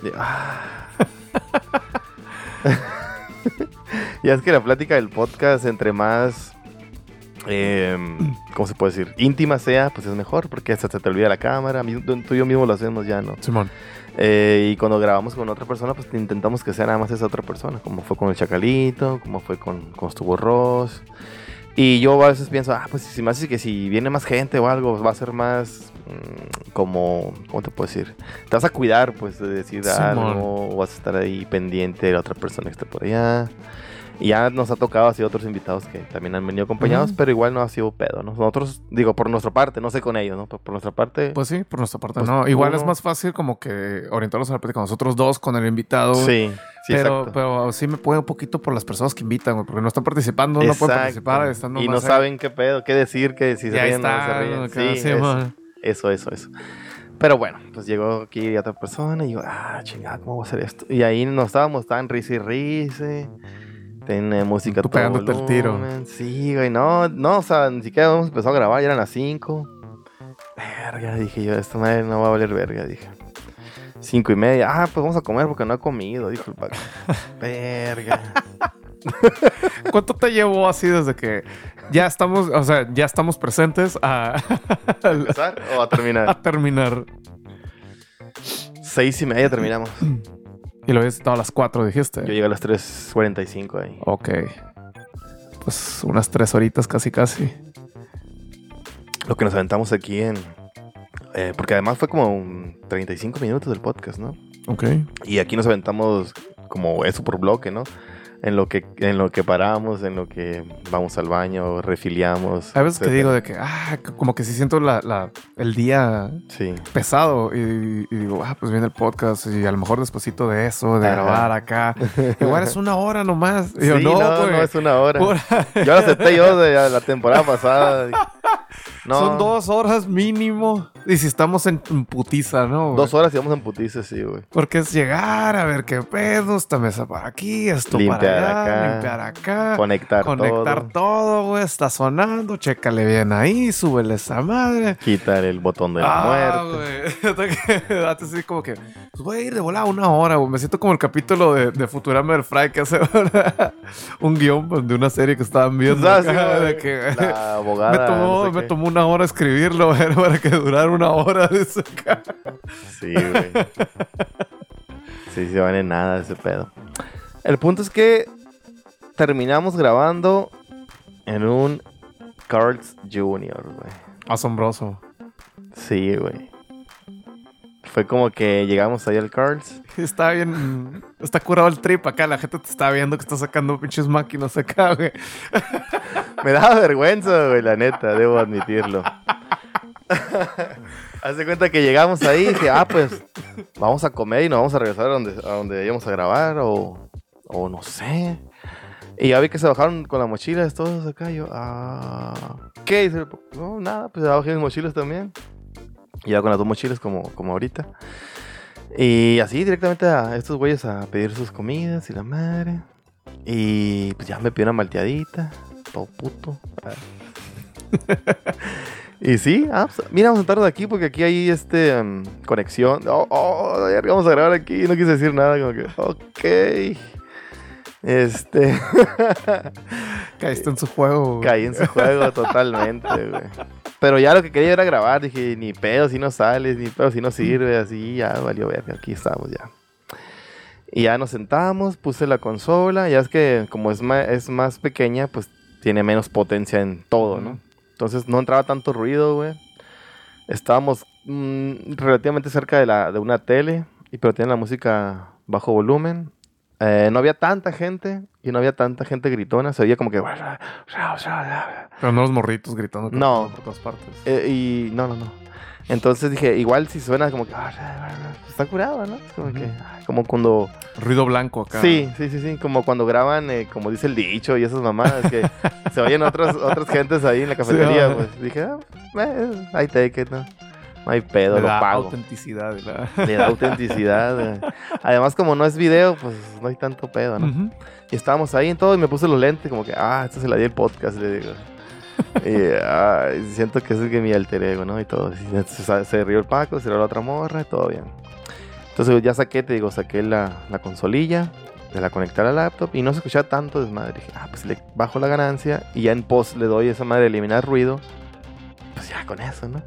Speaker 2: Y, ah. ya es que la plática del podcast, entre más, eh, ¿cómo se puede decir? Íntima sea, pues es mejor, porque hasta se te olvida la cámara. Tú y yo mismo lo hacemos ya, ¿no?
Speaker 1: Simón.
Speaker 2: Eh, y cuando grabamos con otra persona, pues intentamos que sea nada más esa otra persona, como fue con el Chacalito, como fue con, con Ross. Y yo a veces pienso, ah, pues si me hace que si viene más gente o algo, va a ser más mm, como, ¿cómo te puedo decir? Te vas a cuidar, pues, de decir
Speaker 1: Simón.
Speaker 2: algo, o vas a estar ahí pendiente de la otra persona que esté por allá. Y ya nos ha tocado así otros invitados que también han venido acompañados, pero igual no ha sido pedo, ¿no? Nosotros, digo, por nuestra parte, no sé con ellos, ¿no? Pero por nuestra parte,
Speaker 1: Pues sí, por nuestra parte
Speaker 2: Pues
Speaker 1: no. Igual es más fácil como que orientarlos a la plática nosotros dos con el invitado.
Speaker 2: sí, sí,
Speaker 1: pero,
Speaker 2: exacto.
Speaker 1: pero sí me puede un poquito por las personas que invitan, porque no están participando, no pueden participar, están
Speaker 2: y no
Speaker 1: ahí.
Speaker 2: saben qué pedo, qué decir, que si se
Speaker 1: Ya
Speaker 2: ríen o no
Speaker 1: está.
Speaker 2: se ríen.
Speaker 1: acá,
Speaker 2: Sí,
Speaker 1: sí,
Speaker 2: eso, eso, eso, eso. Pero bueno, pues llegó aquí otra persona y yo, ah, chingada, ¿cómo voy a hacer esto? Y ahí nos estábamos, estaban risa y risa. Tiene música
Speaker 1: Tú
Speaker 2: todo
Speaker 1: pegándote el tiro.
Speaker 2: Sí, güey, no, no, o sea, ni siquiera hemos empezado a grabar, ya eran las 5. Verga, dije yo, esta madre no va a valer verga, dije. Cinco y media, ah, pues vamos a comer porque no he comido, dijo el Paco. verga.
Speaker 1: ¿Cuánto te llevó así desde que ya estamos, o sea, ya estamos presentes a,
Speaker 2: ¿A empezar o a terminar?
Speaker 1: a terminar?
Speaker 2: Seis y media terminamos.
Speaker 1: Y lo habías estado a las 4, dijiste.
Speaker 2: Yo llegué a las 3.45 ahí.
Speaker 1: Ok. Pues unas tres horitas casi, casi.
Speaker 2: Lo que nos aventamos aquí en, Eh, porque además fue como un 35 minutos del podcast, ¿no?
Speaker 1: Ok.
Speaker 2: Y aquí nos aventamos como eso por bloque, ¿no? En lo que, en lo que paramos, en lo que vamos al baño, refiliamos.
Speaker 1: A veces que
Speaker 2: etcétera.
Speaker 1: digo de que, ah, como que si siento la, la- el día
Speaker 2: Sí.
Speaker 1: pesado y, y digo, ah, pues viene el podcast y a lo mejor despuésito de eso, de
Speaker 2: Ajá.
Speaker 1: grabar acá. Igual es una hora nomás. Y yo,
Speaker 2: Sí,
Speaker 1: no,
Speaker 2: no, no es una hora.
Speaker 1: Pura-
Speaker 2: Yo lo acepté yo de la temporada pasada. No,
Speaker 1: Son dos horas mínimo. Y si estamos en, en putiza, ¿no? güey?
Speaker 2: Dos horas y vamos en putices, sí, güey.
Speaker 1: Porque es llegar a ver qué pedo, esta mesa para aquí, esto
Speaker 2: Limpiar
Speaker 1: para allá,
Speaker 2: acá.
Speaker 1: limpiar acá.
Speaker 2: Conectar,
Speaker 1: Conectar
Speaker 2: todo.
Speaker 1: todo, güey. Está sonando, chécale bien ahí, súbele esa madre.
Speaker 2: Quitar el botón de la
Speaker 1: ah,
Speaker 2: muerte.
Speaker 1: güey. Así como que, pues voy a ir de volada una hora, güey. Me siento como el capítulo de, de Futurama del Fry que hace un guion de una serie que estaban viendo.
Speaker 2: Ah, sí,
Speaker 1: acá, de que,
Speaker 2: La abogada.
Speaker 1: me, tomó,
Speaker 2: no sé
Speaker 1: me tomó una hora escribirlo, güey, para que durara una hora de acá.
Speaker 2: Sí, güey. Sí, se van en nada ese pedo. El punto es que terminamos grabando en un Carl's Jr., güey.
Speaker 1: Asombroso.
Speaker 2: Sí, güey. Fue como que llegamos ahí al Carl's.
Speaker 1: Está bien. Está curado el trip acá. La gente te está viendo que está sacando pinches máquinas acá, güey.
Speaker 2: Me daba vergüenza, güey, la neta, debo admitirlo. Haz de cuenta que llegamos ahí y dije, ah, pues vamos a comer y nos vamos a regresar a donde, a donde íbamos a grabar o, o no sé. Y ya vi que se bajaron con las mochilas todos acá. Y yo, ah, ¿qué? Y dice, no, nada, pues bajé mis mochilas también. Y ya con las dos mochilas como, como ahorita. Y así directamente a estos güeyes a pedir sus comidas y la madre. Y pues ya me pidió una malteadita. Todo puto. y sí, ah, pues, mira, vamos a sentarnos aquí porque aquí hay este mm, conexión. Oh, oh, vamos a grabar aquí. No quise decir nada, como que, ok. Este.
Speaker 1: Caíste en su juego. güey.
Speaker 2: Caí en su juego totalmente, güey. Pero ya lo que quería era grabar. Dije, ni pedo si no sales, ni pedo si no sirve. Así ya valió ver. Aquí estamos ya. Y ya nos sentamos, puse la consola. Ya es que como es más, es más pequeña, pues tiene menos potencia en todo, ¿no? Entonces no entraba tanto ruido, güey. Estábamos mm, relativamente cerca de, la, de una tele, y, pero tiene la música bajo volumen. Eh, no había tanta gente y no había tanta gente gritona. Se oía como que...
Speaker 1: Pero no los morritos gritando
Speaker 2: No.
Speaker 1: por todas partes.
Speaker 2: Eh, y no, no, no. Entonces dije, igual si suena como que... Está curado, ¿no? Como que... Como cuando...
Speaker 1: Ruido blanco acá.
Speaker 2: Sí, sí, sí, sí. Como cuando graban, eh, como dice el dicho y esas mamadas, que se oyen otras, otras gentes ahí en la cafetería.
Speaker 1: ajá.
Speaker 2: pues dije, ah, eh, I take it, ¿no? No hay pedo,
Speaker 1: Le
Speaker 2: lo
Speaker 1: da
Speaker 2: pago.
Speaker 1: autenticidad. la-
Speaker 2: Le da autenticidad. eh. Además, como no es video, pues no hay tanto pedo, ¿no? Y estábamos ahí en todo y me puse los lentes, como que, ah, esto se la di el podcast, le digo. y siento que es el que mi alter ego, ¿no? Y todo. Y se, se rió el Paco, se rió la otra morra, y todo bien. Entonces ya saqué, te digo, saqué la, la consolilla, de la conecté a la laptop y no se escuchaba tanto desmadre. Dije, ah, pues le bajo la ganancia y ya en post le doy esa madre eliminar ruido. Pues ya con eso, ¿no?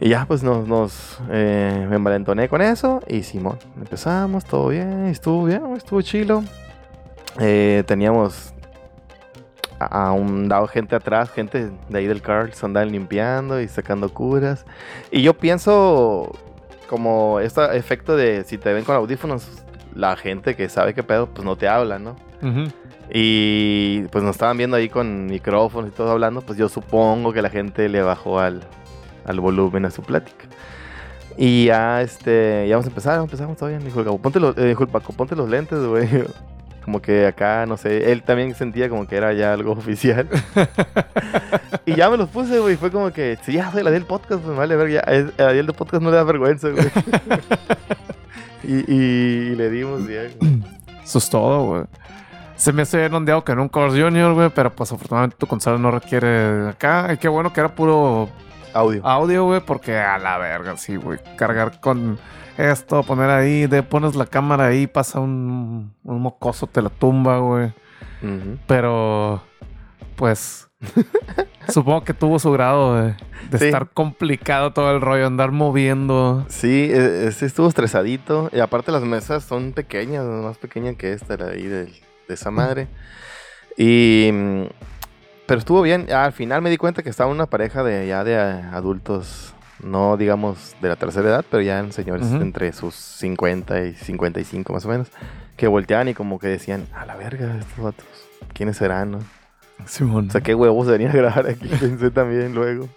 Speaker 2: Y ya pues nos, nos eh, me envalentoné con eso y Simón, empezamos, todo bien, estuvo bien, estuvo chilo. Eh, teníamos a, a un dado gente atrás, gente de ahí del Carl's andaban limpiando y sacando curas. Y yo pienso como este efecto de si te ven con audífonos, la gente que sabe qué pedo, pues no te habla, ¿no?
Speaker 1: Ujú.
Speaker 2: Y pues nos estaban viendo ahí con micrófonos y todo hablando, pues yo supongo que la gente le bajó al, al volumen a su plática. Y ya, este, ya vamos a empezar, empezamos bien. Dijo el Gabo, ponte los, eh, dijo el Paco, ponte los lentes, güey. Como que acá, no sé, él también sentía como que era ya algo oficial. y ya me los puse, güey. Fue como que, si ya soy la del podcast, pues vale, ver, ya, a a el del podcast no le da vergüenza, güey. y, y le dimos güey.
Speaker 1: Eso es todo, güey. Se me hace bien ondeado que en un Course Junior, güey, pero pues afortunadamente tu consola no requiere acá. Y qué bueno que era puro
Speaker 2: Audio.
Speaker 1: audio, güey, porque a la verga, sí, güey. Cargar con esto, poner ahí, de pones la cámara ahí, pasa un, un mocoso, te la tumba, güey. Pero, pues, supongo que tuvo su grado de, de
Speaker 2: Sí.
Speaker 1: estar complicado todo el rollo, andar moviendo.
Speaker 2: Sí, eh, sí estuvo estresadito. Y aparte las mesas son pequeñas, más pequeñas que esta, la de ahí del- de, esa madre. Y... Pero estuvo bien. Al final me di cuenta que estaba una pareja de ya de eh, adultos no digamos de la tercera edad, pero ya eran señores entre sus 50 y 55 más o menos, que volteaban y como que decían, a la verga, estos vatos, ¿quiénes serán? no?"
Speaker 1: Simón.
Speaker 2: O sea, qué huevos deberían grabar aquí, pensé también luego.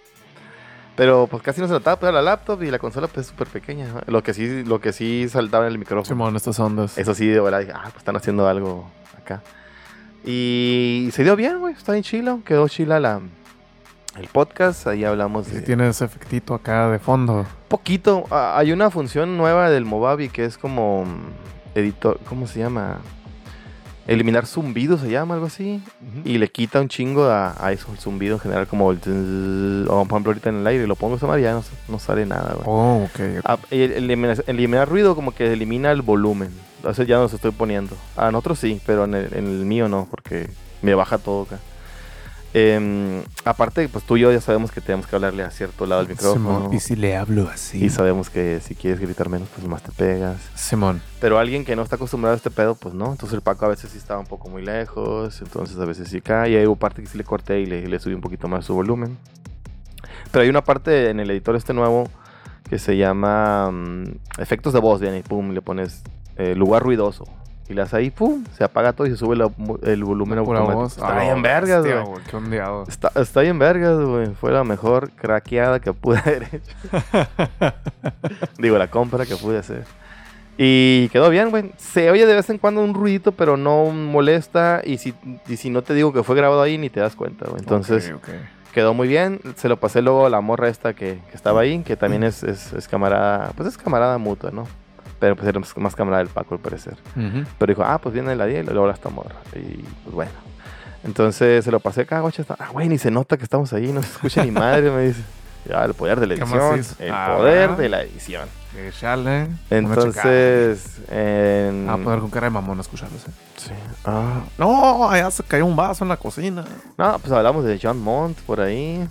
Speaker 2: Pero pues casi no se notaba, pues era la laptop y la consola pues súper pequeña. ¿no? Lo que sí, lo que sí saltaba en el micrófono.
Speaker 1: Simón, estas ondas.
Speaker 2: Eso sí, de verdad, dije, ah, pues están haciendo algo acá. Y se dio bien, güey, está bien chilo, quedó chila la, el podcast, ahí hablamos de...
Speaker 1: tiene ese efectito acá de fondo.
Speaker 2: Poquito, ah, hay una función nueva del Movavi que es como mm, editor, ¿cómo se llama? Eliminar zumbido se llama, algo así. Y le quita un chingo a, a eso, el zumbido en general, como el... O por ejemplo ahorita en el aire, lo pongo a sonar y ya no, no sale nada, güey.
Speaker 1: Oh, ok.
Speaker 2: Ah, y el- eliminar, eliminar ruido como que elimina el volumen. Entonces ya no los estoy poniendo. A nosotros sí, pero en el, en el mío no, porque me baja todo acá. Em, aparte, pues tú y yo ya sabemos que tenemos que hablarle a cierto lado del micrófono.
Speaker 1: Simón. Y si le hablo así.
Speaker 2: Y sabemos que si quieres gritar menos, pues más te pegas.
Speaker 1: Simón.
Speaker 2: Pero alguien que no está acostumbrado a este pedo, pues no. Entonces el Paco a veces sí estaba un poco muy lejos. Entonces a veces sí cae. Y hay una parte que sí le corté y le, le subí un poquito más su volumen. Pero hay una parte en el editor este nuevo que se llama mm, efectos de voz. Viene y pum, le pones eh, lugar ruidoso. Y le das ahí, pum, se apaga todo y se sube la- el volumen automático.
Speaker 1: voz.
Speaker 2: Está
Speaker 1: Ah,
Speaker 2: bien vergas, güey. Está, está bien vergas, güey. Fue la mejor craqueada que pude haber hecho. Digo, la compra que pude hacer. Y quedó bien, güey. Se oye de vez en cuando un ruidito, pero no molesta. Y si, y si no te digo que fue grabado ahí, ni te das cuenta, güey. Entonces, quedó muy bien. Se lo pasé luego a la morra esta que, que estaba ahí, que también es, es, es camarada, pues es camarada mutua, ¿no? Pero pues era más- camarada del Paco, al parecer.
Speaker 1: Ujú.
Speaker 2: Pero dijo, ah, pues viene la 10 y luego la esta morra. Y pues bueno. Entonces se lo pasé acá, guacha. Ah, güey, ni se nota que estamos ahí, no se escucha ni madre, me dice. Ya, el poder de la
Speaker 1: ¿Qué
Speaker 2: edición. El
Speaker 1: Ah,
Speaker 2: poder de la edición.
Speaker 1: Chale. Una checada.
Speaker 2: Entonces, en...
Speaker 1: Ah, poder con cara de mamón escucharlos. eh.
Speaker 2: Sí. Ah,
Speaker 1: No, allá se cayó un vaso en la cocina.
Speaker 2: no, pues hablamos de John Mont por ahí.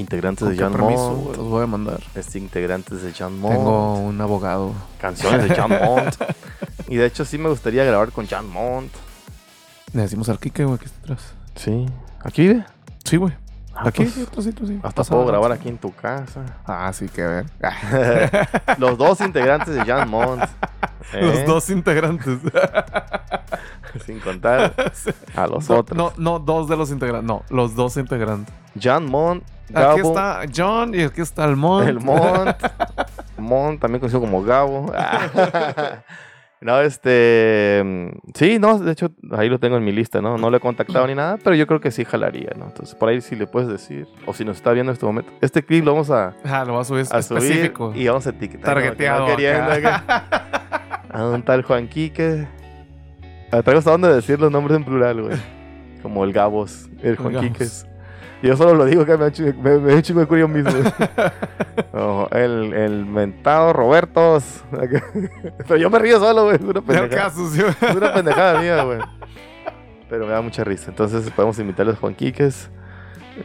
Speaker 2: Integrantes
Speaker 1: ¿Con
Speaker 2: de John Mont.
Speaker 1: los voy a mandar?
Speaker 2: Este, integrantes de John Mont.
Speaker 1: Tengo un abogado.
Speaker 2: Canciones de John Mont. y de hecho sí me gustaría grabar con John Mont.
Speaker 1: Le decimos al Kike, güey, que está atrás.
Speaker 2: Sí. ¿Aquí?
Speaker 1: Sí, güey.
Speaker 2: Ah,
Speaker 1: Aquí,
Speaker 2: pues,
Speaker 1: sí, otro sitio, sí.
Speaker 2: Hasta puedo grabar aquí en tu casa.
Speaker 1: Ah, sí, que ver.
Speaker 2: Los dos integrantes de John Mont.
Speaker 1: Los
Speaker 2: ¿eh?
Speaker 1: dos integrantes.
Speaker 2: Sin contar a los
Speaker 1: No,
Speaker 2: otros.
Speaker 1: no, no, dos de los integrantes. No, los dos integrantes.
Speaker 2: John Mont.
Speaker 1: Aquí está John y aquí está el Mont.
Speaker 2: El Mont. Mont, también conocido como Gabo. no, este. Sí, no, de hecho, ahí lo tengo en mi lista, ¿no? No lo he contactado ni nada, pero yo creo que sí jalaría, ¿no? Entonces, por ahí sí le puedes decir. O si nos está viendo en este momento. Este clip lo vamos a,
Speaker 1: Ah, lo va a subir
Speaker 2: a subir
Speaker 1: específico.
Speaker 2: y vamos a etiquetar. ¿no? Que no A un tal Juan Quique. Ah, Traigo hasta dónde decir los nombres en plural, güey. Como el Gabos, el Juan. Quiques. Yo solo lo digo que me, ha hecho- me, me he hecho de curio mismo. Oh, el, el mentado Robertos. Pero yo me río solo, güey. Es una pendejada.
Speaker 1: sí.
Speaker 2: Es una pendejada mía, güey. Pero me da mucha risa. Entonces podemos invitarles a Juan Quiques.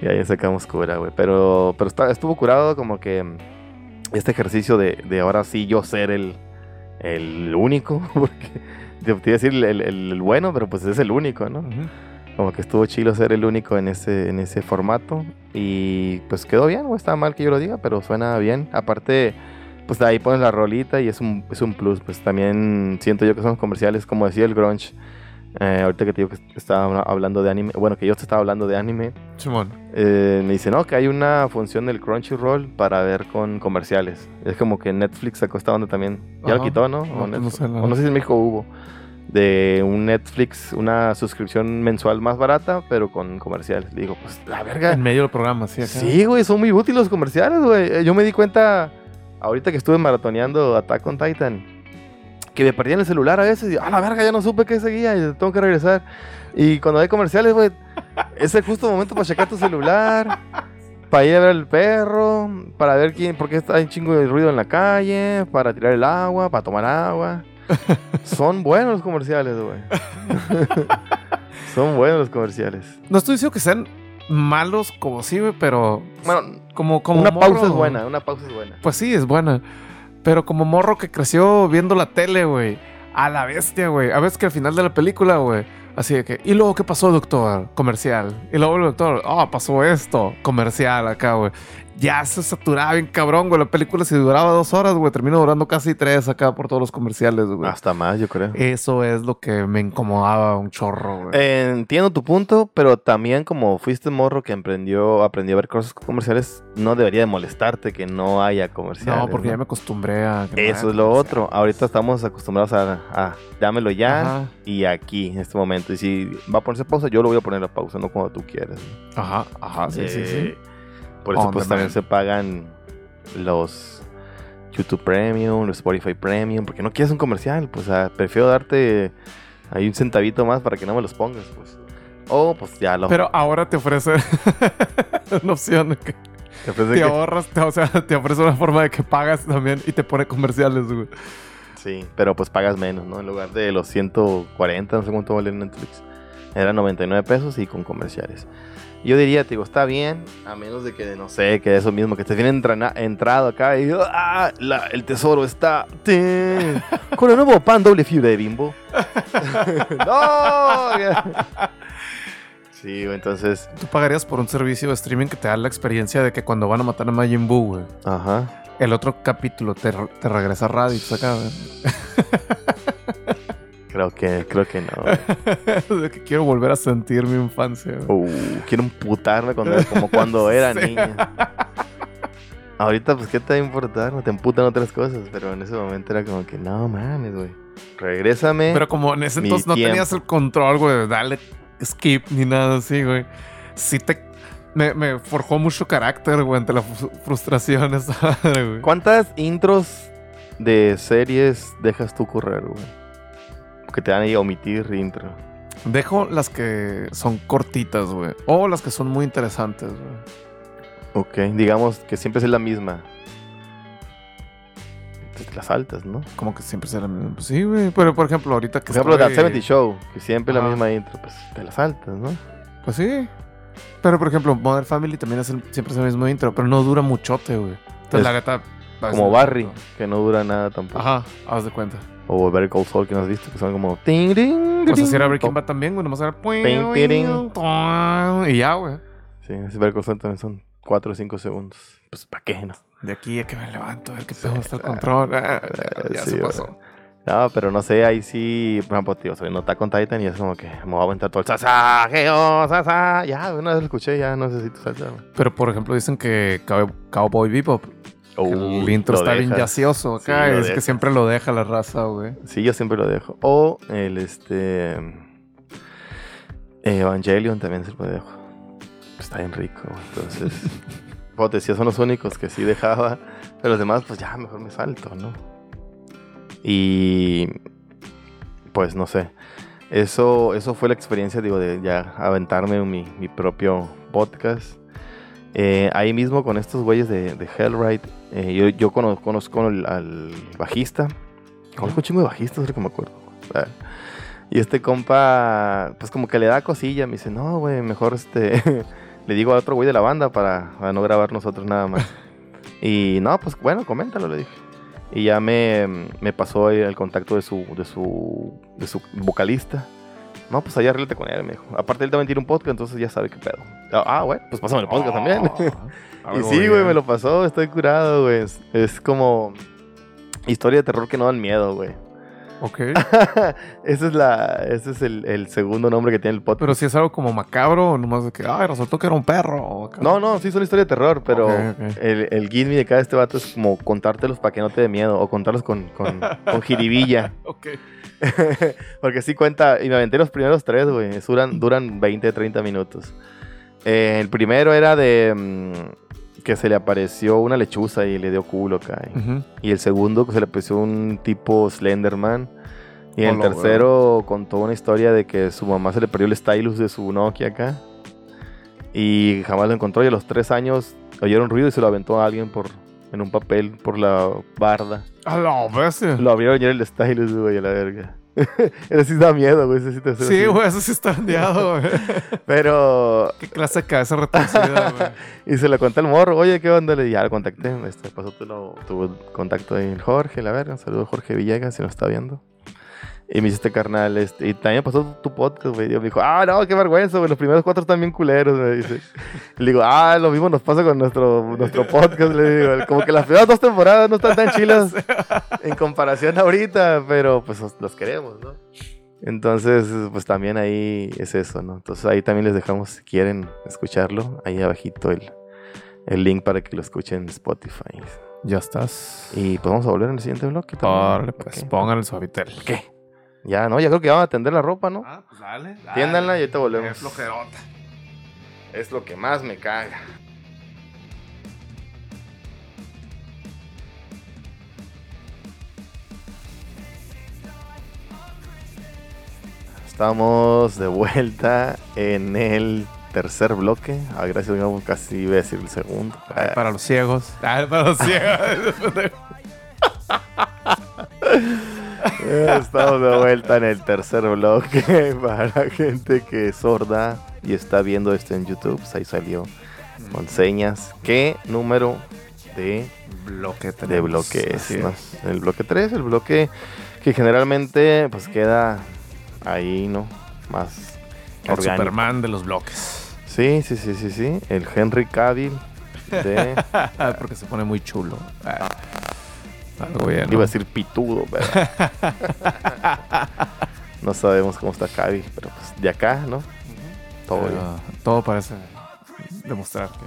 Speaker 2: Y ahí sacamos cura, güey. Pero, pero está, estuvo curado como que este ejercicio de, de ahora sí yo ser el, el único. Porque te iba a decir el, el- el bueno, pero pues es el único, ¿no? Como que estuvo chido ser el único en ese, en ese formato. Y pues quedó bien, güey. Está mal que yo lo diga, pero suena bien. Aparte, pues ahí pones la rolita y es un, es un plus. Pues también siento yo que son comerciales, como decía el Grunge. Eh, ahorita que te digo que estaba hablando de anime. Bueno, que yo te estaba hablando de anime.
Speaker 1: Simón.
Speaker 2: eh, me dice, no, que hay una función del Crunchyroll para ver con comerciales. Es como que Netflix sacó esta onda también. Ya lo quitó, ¿no?
Speaker 1: No,
Speaker 2: O
Speaker 1: pues no sé,
Speaker 2: o no sé si en México hubo de un Netflix, una suscripción mensual más barata, pero con comerciales. Le digo, pues la verga.
Speaker 1: En medio del programa, sí. Acá.
Speaker 2: Sí, güey, son muy útiles los comerciales, güey. Eh, Yo me di cuenta ahorita que estuve maratoneando Attack on Titan que me perdía en el celular a veces y a la verga ya no supe qué seguía y tengo que regresar. Y cuando hay comerciales, güey, es el justo momento para checar tu celular, para ir a ver al perro, para ver quién, porque está hay un chingo de ruido en la calle, para tirar el agua, para tomar agua. Son buenos los comerciales, güey. Son buenos los comerciales.
Speaker 1: No estoy diciendo que sean malos como sí, güey, pero
Speaker 2: Bueno,
Speaker 1: como, como
Speaker 2: una pausa es buena, una pausa es buena.
Speaker 1: Pues sí, es buena. Pero como morro que creció viendo la tele, güey. A la bestia, güey. A veces que al final de la película, güey. Así de que, ¿y luego qué pasó, doctor? Comercial. Y luego el doctor, ah, pasó esto. Comercial acá, güey. Ya se saturaba bien cabrón, güey. La película si duraba dos horas, güey, terminó durando casi tres acá por todos los comerciales, güey.
Speaker 2: Hasta más, yo creo.
Speaker 1: Eso es lo que me incomodaba un chorro, güey.
Speaker 2: Eh, entiendo tu punto, pero también como fuiste morro que aprendió, aprendió a ver cosas comerciales, no debería de molestarte que no haya comerciales.
Speaker 1: no, porque ya me acostumbré a... que
Speaker 2: Eso es lo otro. Ahorita estamos acostumbrados a, a dámelo ya
Speaker 1: Ajá,
Speaker 2: y aquí, en este momento. Y si va a ponerse pausa, yo lo voy a poner a pausa, no como tú quieras.
Speaker 1: ajá, ajá, sí, sí, sí.
Speaker 2: Por eso
Speaker 1: On
Speaker 2: pues también se pagan los YouTube Premium, los Spotify Premium, porque no quieres un comercial, pues ah, prefiero darte ahí un centavito más para que no me los pongas, pues. O pues ya lo...
Speaker 1: Pero ahora te ofrece una opción que te
Speaker 2: que-
Speaker 1: ahorras, te- o sea, te ofrece una forma de que pagas también y te pone comerciales, güey.
Speaker 2: Sí, pero pues pagas menos, ¿no? En lugar de los 140, no sé cuánto vale en Netflix. Era 99 pesos y con comerciales. Yo diría, te digo, está bien, a menos de que, no sé, que eso mismo, que te viene entrana- entrado acá y ¡ah! la- el tesoro está ¡tin! con el nuevo pan doble fibra de bimbo. ¡No! sí, entonces,
Speaker 1: Tú pagarías por un servicio de streaming que te da la experiencia de que cuando van a matar a Majin Buu, güey,
Speaker 2: ajá.
Speaker 1: el otro capítulo te, te regresa a Raditz acá, güey.
Speaker 2: Creo que, creo que no.
Speaker 1: quiero volver a sentir mi infancia.
Speaker 2: Uh, quiero emputarme cuando, como cuando era
Speaker 1: Sí.
Speaker 2: niña. Ahorita, pues, ¿qué te va a importar? Te emputan otras cosas, pero en ese momento era como que, no mames, güey. Regrésame.
Speaker 1: Pero como en ese entonces no tenías el control, güey, de darle skip ni nada así, güey. Sí te... Me, me forjó mucho carácter, güey, ante la fru- frustración esa madre, güey.
Speaker 2: ¿Cuántas intros de series dejas tú correr, güey? Que te dan ahí a omitir intro.
Speaker 1: Dejo las que son cortitas, güey. O las que son muy interesantes, güey.
Speaker 2: Ok, digamos que siempre es la misma. Entonces las altas, ¿no?
Speaker 1: Como que siempre será la misma. Pues sí, güey. Pero por ejemplo, ahorita que
Speaker 2: Por ejemplo,
Speaker 1: estoy-
Speaker 2: The 70 Show, que siempre es la misma intro, pues te las saltas, ¿no?
Speaker 1: Pues sí. Pero por ejemplo, Modern Family también es el- siempre es el mismo intro, pero no dura muchote, güey. Entonces,
Speaker 2: Es
Speaker 1: la neta.
Speaker 2: Como Barry, que no dura nada tampoco.
Speaker 1: Ajá, haz de cuenta.
Speaker 2: O Better Call Saul, que no has visto, que son como... ting, ting,
Speaker 1: Pues
Speaker 2: ting,
Speaker 1: así era Breaking Bad también, güey. Nomás era. Y ya, güey.
Speaker 2: Sí, ese Better Call Saul también son 4 o 5 segundos. Pues, ¿para qué, no?
Speaker 1: De aquí a que me levanto, a ver qué
Speaker 2: Sí,
Speaker 1: pedo está el
Speaker 2: ah,
Speaker 1: control. Ah, ya ya
Speaker 2: sí,
Speaker 1: se pasó.
Speaker 2: No, pero no sé, ahí sí... Por ejemplo, tío, soy nota con Titan y es como que me voy a aventar todo el sasajeo, sasa. Ya, una vez lo escuché, ya no necesito salsa.
Speaker 1: Pero por ejemplo, dicen que Cow- Cowboy Bebop, que el intro está bien yacioso
Speaker 2: Sí,
Speaker 1: acá. es que siempre lo deja la raza, güey.
Speaker 2: Sí, yo siempre lo dejo. O el este. Evangelion también se lo dejo. Está bien rico. Entonces. te decía, son los únicos que sí dejaba. Pero los demás, pues ya mejor me salto, ¿no? Y. Pues no sé. Eso, eso fue la experiencia, digo, de ya aventarme mi, mi propio podcast. Eh, ahí mismo con estos güeyes de, de Hellride, eh, yo, yo cono- conozco al, bajista. Conozco un chingo de bajistas, ahora que me acuerdo. Ah. Y este compa, pues como que le da cosilla. Me dice, no, güey, mejor este. le digo a otro güey de la banda para, para no grabar nosotros nada más. y no, pues bueno, coméntalo, le dije. Y ya me, me pasó el contacto de su, de su, de su vocalista. No, pues allá arréglate con él, me dijo. Aparte él también tiene un podcast, entonces ya sabe qué pedo. Ah, güey, pues pásame el podcast también.
Speaker 1: Ah,
Speaker 2: Y
Speaker 1: algo
Speaker 2: sí, güey, me lo pasó, estoy curado, güey. Es, es como historia de terror que no dan miedo, güey.
Speaker 1: Ok.
Speaker 2: ese es la, ese es el, el segundo nombre que tiene el podcast.
Speaker 1: Pero si es algo como macabro o nomás de que, ay, resultó que era un perro.
Speaker 2: No, no, sí es una historia de terror, pero el, el gimmick de cada este vato es como contártelos para que no te dé miedo o contarlos con, con, con jiribilla.
Speaker 1: Ok.
Speaker 2: Porque sí cuenta, y me aventé los primeros tres, güey. Duran, duran 20, 30 minutos. Eh, el primero era de mm, que se le apareció una lechuza y le dio culo acá. y- el segundo que se le apareció un tipo Slenderman. Y el
Speaker 1: Hola,
Speaker 2: tercero contó una historia de que su mamá se le perdió el stylus de su Nokia acá. Y jamás lo encontró. Y a los tres años oyeron ruido y se lo aventó a alguien por, en un papel por la barda.
Speaker 1: A la bestia.
Speaker 2: Lo abrieron y era el stylus, güey, a la verga. Ese sí da miedo, güey. Ese sí te
Speaker 1: Sí, güey, eso sí está ondeado, güey.
Speaker 2: Pero.
Speaker 1: Qué clase de cabeza retorcida, güey.
Speaker 2: Y se lo conté al morro. Oye, ¿qué onda? Le ya lo contacté. Este, pasó tu, tu contacto ahí en Jorge, la verga. Un saludo a Jorge Villegas si nos está viendo. Y me dice este carnal, este, y también pasó tu, podcast, güey. Y me dijo, ah, no, qué vergüenza, güey. Los primeros cuatro están bien culeros, me dice. Le digo, ah, lo mismo nos pasa con nuestro, nuestro podcast, le digo. Como que las primeras dos temporadas no están tan chilas en comparación ahorita, pero pues los queremos, ¿no? Entonces, pues también ahí es eso, ¿no? Entonces ahí también les dejamos, si quieren escucharlo, ahí abajito el, el link para que lo escuchen en Spotify.
Speaker 1: Ya estás.
Speaker 2: Y pues vamos a volver en el siguiente bloque.
Speaker 1: Órale, pues pongan el suavitel.
Speaker 2: ¿Qué? Ya, no, ya creo que vamos a atender la ropa, ¿no?
Speaker 1: Ah, pues dale. dale.
Speaker 2: Tiéndanla y ahorita volvemos.
Speaker 1: Es flojerota.
Speaker 2: Es lo que más me caga. Estamos de vuelta en el tercer bloque. Ah, gracias, digamos, casi iba a decir el segundo.
Speaker 1: Ay, para los ciegos. Ay, para los ciegos.
Speaker 2: Estamos de vuelta en el tercer bloque para gente que es sorda y está viendo esto en YouTube. Pues ahí salió con señas. ¿Qué número de
Speaker 1: bloque
Speaker 2: de bloque. El bloque 3, el bloque que generalmente pues queda ahí, ¿no? Más
Speaker 1: el orgánico. Superman de los bloques.
Speaker 2: Sí, sí, sí, sí, sí. El Henry Cavill de...
Speaker 1: Porque se pone muy chulo. Ah.
Speaker 2: Iba a decir pitudo, pero... no sabemos cómo está Cavill, pero pues de acá, ¿no?
Speaker 1: Todo pero, Todo parece demostrar que...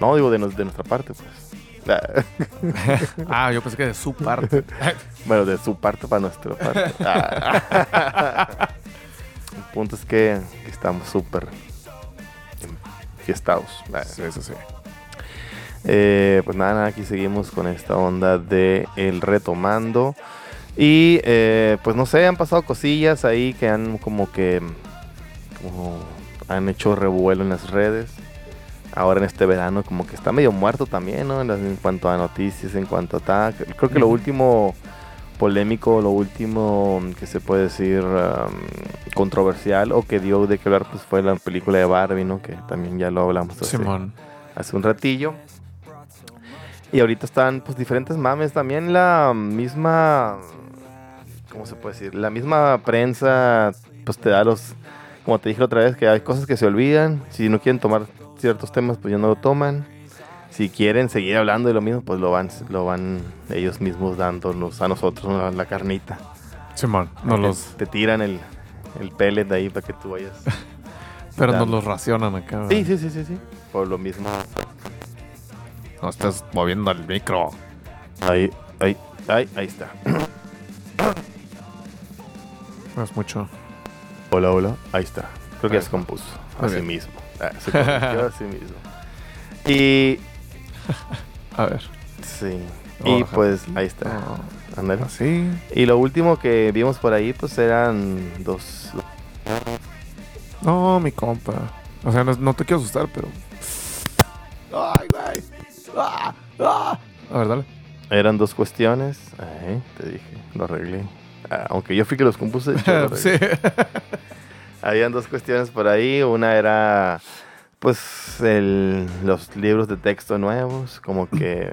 Speaker 2: No, digo de, de nuestra parte, pues.
Speaker 1: ah, yo pensé que de su parte.
Speaker 2: bueno, de su parte para nuestra parte. El punto es que estamos súper fiestados.
Speaker 1: Eso sí.
Speaker 2: Eh, pues nada, aquí seguimos con esta onda de el retomando. Y eh, pues no sé, han pasado cosillas ahí que han como que como han hecho revuelo en las redes. Ahora en este verano como que está medio muerto también, ¿no? En, cuanto a noticias, en cuanto a... Creo que lo último polémico, lo último que se puede decir um, controversial o que dio de que hablar pues fue la película de Barbie, ¿no? Que también ya lo hablamos hace, hace un ratillo. Y ahorita están pues diferentes mames, también la misma ¿cómo se puede decir? La misma prensa pues te da los como te dije otra vez que hay cosas que se olvidan, si no quieren tomar ciertos temas pues ya no lo toman si quieren seguir hablando de lo mismo, pues lo van, lo van ellos mismos dándonos a nosotros la, carnita.
Speaker 1: Simón, no los...
Speaker 2: Te tiran el, el pellet ahí para que tú vayas.
Speaker 1: Pero nos los racionan acá.
Speaker 2: Sí, sí, sí, sí, sí. Por lo mismo.
Speaker 1: No estás moviendo el micro.
Speaker 2: Ahí, ahí, ahí, ahí está.
Speaker 1: No es mucho.
Speaker 2: Hola, hola. Ahí está. Creo que ya se compuso. Así mismo. Ah, se compuso así mismo. Y
Speaker 1: a ver.
Speaker 2: Sí. y pues ahí está.
Speaker 1: Oh. Sí.
Speaker 2: Y lo último que vimos por ahí, pues eran dos.
Speaker 1: No, mi compa. O sea, no, te quiero asustar, pero. ¡Ah! ¡Ah! A ver, dale.
Speaker 2: Eran dos cuestiones. Te dije, lo arreglé. Ah, aunque yo fui que los compuse.
Speaker 1: sí.
Speaker 2: Habían dos cuestiones por ahí. Una era pues el, los libros de texto nuevos, como que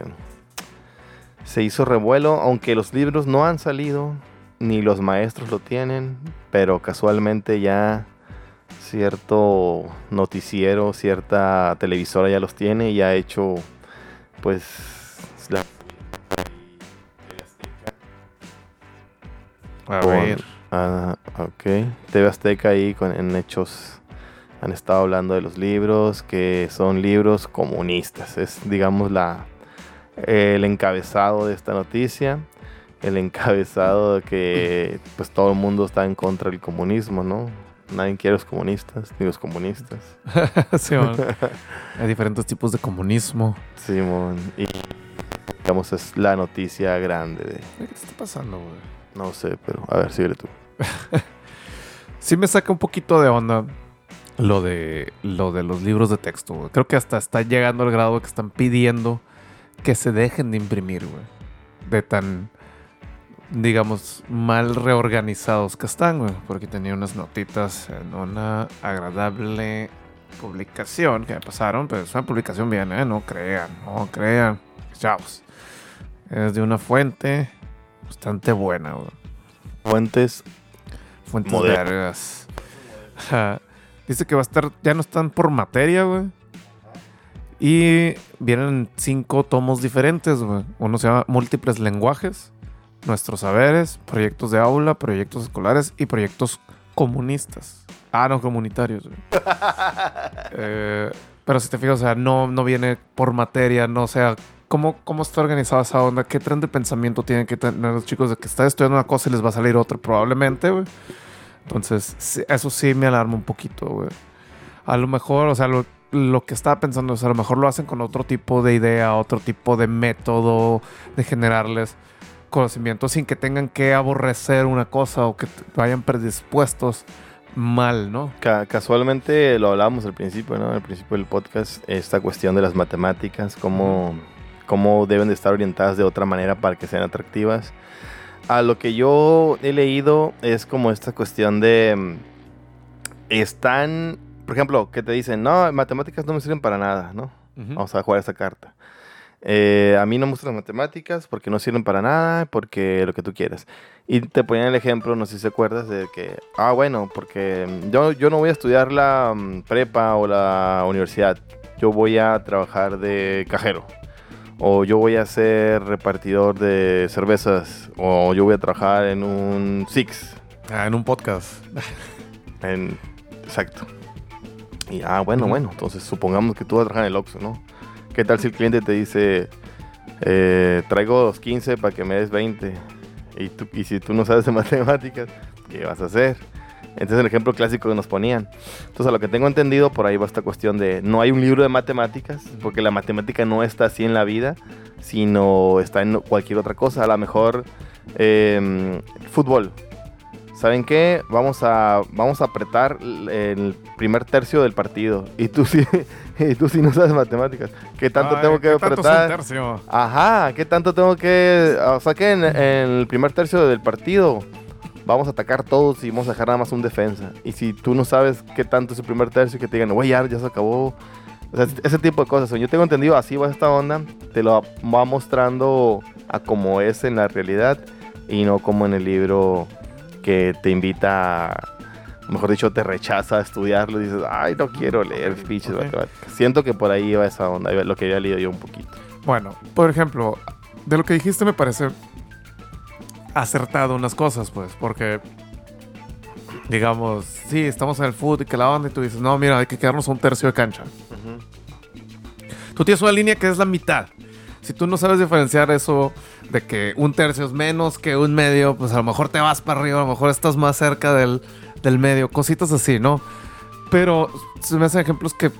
Speaker 2: se hizo revuelo, aunque los libros no han salido, ni los maestros lo tienen, pero casualmente ya cierto noticiero, cierta televisora ya los tiene y ha hecho pues la...
Speaker 1: A ver.
Speaker 2: Ah, ok. TV Azteca ahí con, en hechos han estado hablando de los libros, que son libros comunistas. Es, digamos, la, el encabezado de esta noticia. El encabezado de que pues todo el mundo está en contra del comunismo, ¿no? Nadie quiere los comunistas, ni los comunistas.
Speaker 1: sí, Hay diferentes tipos de comunismo.
Speaker 2: Simón. y digamos es la noticia grande de...
Speaker 1: ¿Qué te está pasando, güey?
Speaker 2: No sé, pero a ver, síguele tú.
Speaker 1: sí me saca un poquito de onda lo de, lo de los libros de texto. Creo que hasta está llegando al grado que están pidiendo que se dejen de imprimir, güey. De tan, digamos, mal reorganizados que están, güey. Porque tenía unas notitas en una agradable publicación que me pasaron, pero es una publicación bien, ¿eh? No crean, no crean. Chavos. Es de una fuente bastante buena, güey.
Speaker 2: Fuentes
Speaker 1: fuentes vergas. Dice que va a estar, ya no están por materia, güey. Y vienen cinco tomos diferentes, güey. Uno se llama Múltiples Lenguajes, Nuestros Saberes, Proyectos de Aula, Proyectos Escolares y Proyectos Comunistas. Ah, no, comunitarios. Eh, pero si te fijas, o sea, no, no viene por materia, no, o sea, ¿cómo, ¿cómo está organizada esa onda? ¿Qué tren de pensamiento tienen que tener los chicos de que están estudiando una cosa y les va a salir otra? Probablemente, güey. Entonces, eso sí me alarma un poquito, güey. A lo mejor, o sea, lo, lo que estaba pensando es a lo mejor lo hacen con otro tipo de idea, otro tipo de método de generarles conocimiento sin que tengan que aborrecer una cosa o que vayan predispuestos mal, ¿no?
Speaker 2: Ca- casualmente lo hablábamos al principio, ¿no? Al principio del podcast, esta cuestión de las matemáticas, cómo, cómo deben de estar orientadas de otra manera para que sean atractivas. A lo que yo he leído es como esta cuestión de... mm, Están, por ejemplo, que te dicen, no, matemáticas no me sirven para nada, ¿no? Vamos a jugar esta carta. Eh, a mí no me gustan las matemáticas porque no sirven para nada, porque lo que tú quieras. Y te ponían el ejemplo, no sé si te acuerdas, de que, ah, bueno, porque yo, yo no voy a estudiar la mm, prepa o la universidad, yo voy a trabajar de cajero, o yo voy a ser repartidor de cervezas, o yo voy a trabajar en un Six,
Speaker 1: Ah, en un podcast.
Speaker 2: en... Exacto. Y, ah, bueno, bueno, entonces supongamos que tú vas a trabajar en el Oxxo, ¿no? ¿Qué tal si el cliente te dice, eh, traigo los 15 para que me des 20? Y, tú, y si tú no sabes de matemáticas, ¿qué vas a hacer? Entonces el ejemplo clásico que nos ponían. Entonces a lo que tengo entendido, por ahí va esta cuestión de, no hay un libro de matemáticas, porque la matemática no está así en la vida, sino está en cualquier otra cosa. A lo mejor eh, fútbol. ¿Saben qué? Vamos a, vamos a apretar el primer tercio del partido. Y tú sí, y tú sí no sabes matemáticas. ¿Qué tanto
Speaker 1: Ay,
Speaker 2: tengo que
Speaker 1: ¿qué tanto es un
Speaker 2: apretar?
Speaker 1: tercio?
Speaker 2: Ajá, ¿qué tanto tengo que...? O sea que en, en el primer tercio del partido vamos a atacar todos y vamos a dejar nada más un defensa. Y si tú no sabes qué tanto es el primer tercio, que te digan, güey, ya, ya se acabó. O sea, ese tipo de cosas. Yo tengo entendido, así va esta onda. Te lo va mostrando a como es en la realidad y no como en el libro que te invita, a- mejor dicho, te rechaza a estudiarlo. Y dices, ay, no quiero leer pinches matemáticas. Siento que por ahí iba esa onda, lo que había leído yo un poquito.
Speaker 1: Bueno, por ejemplo, de lo que dijiste me parece acertado unas cosas, pues, porque digamos, sí, estamos en el fútbol y que la onda y tú dices, no, mira, hay que quedarnos a un tercio de cancha. Tú tienes una línea que es la mitad. Si tú no sabes diferenciar eso de que un tercio es menos que un medio, pues a lo mejor te vas para arriba, a lo mejor estás más cerca del, del medio, cositas así, ¿no? Pero se me hacen ejemplos que,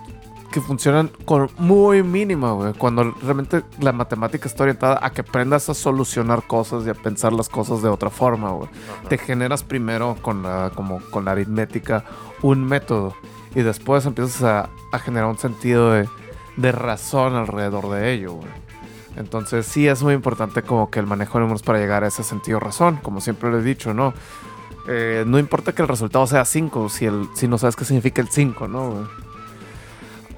Speaker 1: que funcionan con muy mínima, güey. Cuando realmente la matemática está orientada a que aprendas a solucionar cosas y a pensar las cosas de otra forma, güey. Te generas primero con la, como con la aritmética un método y después empiezas a, a generar un sentido de, de razón alrededor de ello, güey. Entonces sí es muy importante como que el manejo de números para llegar a ese sentido de razón, como siempre lo he dicho, ¿no? Eh, no importa que el resultado sea 5 si, el, si no sabes qué significa el 5, ¿no?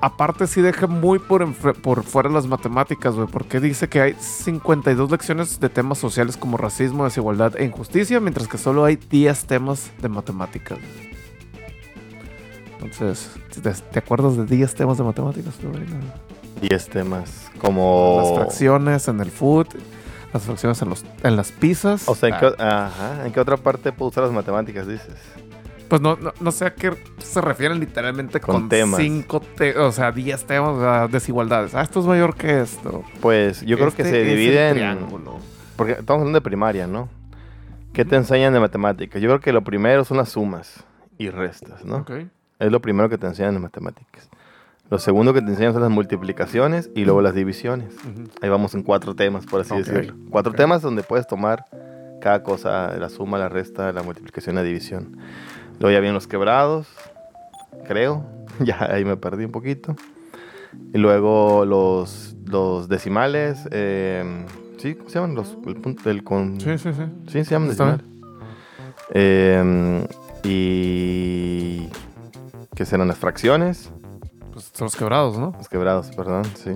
Speaker 1: Aparte sí deja muy por, por fuera las matemáticas, güey, porque dice que hay 52 lecciones de temas sociales como racismo, desigualdad e injusticia, mientras que solo hay 10 temas de matemáticas. Entonces, ¿te, acuerdas de 10 temas de matemáticas? tú, güey?
Speaker 2: 10 temas. Como.
Speaker 1: Las fracciones en el food, las fracciones en, los, en las pizzas.
Speaker 2: O sea, ¿en
Speaker 1: Ah,
Speaker 2: qué, ajá, ¿en qué otra parte puedo usar las matemáticas, dices?
Speaker 1: Pues no, no, no sé a qué se refieren literalmente
Speaker 2: Con
Speaker 1: con,
Speaker 2: temas.
Speaker 1: cinco, te- o sea, 10 temas, o sea, desigualdades. Ah, esto es mayor que esto.
Speaker 2: Pues yo creo que
Speaker 1: Este
Speaker 2: se divide en.
Speaker 1: triángulo.
Speaker 2: Porque estamos hablando de primaria, ¿no? ¿Qué te enseñan de matemáticas? Yo creo que lo primero son las sumas y restas, ¿no?
Speaker 1: Ok.
Speaker 2: Es lo primero que te enseñan de matemáticas. Lo segundo que te enseñan son las multiplicaciones y luego las divisiones.
Speaker 1: Ujú.
Speaker 2: Ahí vamos en cuatro temas, por así
Speaker 1: Ok,
Speaker 2: decirlo. Cuatro
Speaker 1: ok.
Speaker 2: temas donde puedes tomar cada cosa, la suma, la resta, la multiplicación, la división. Luego ya vienen los quebrados, creo. Ya ahí me perdí un poquito. Y luego los, los decimales. eh, ¿Sí? ¿Cómo se llaman? Los, el el con...
Speaker 1: Sí, sí, sí.
Speaker 2: Sí, se llaman decimales. Eh, y... ¿Qué serán las fracciones?
Speaker 1: Pues son los quebrados, ¿no?
Speaker 2: Los quebrados, perdón, sí.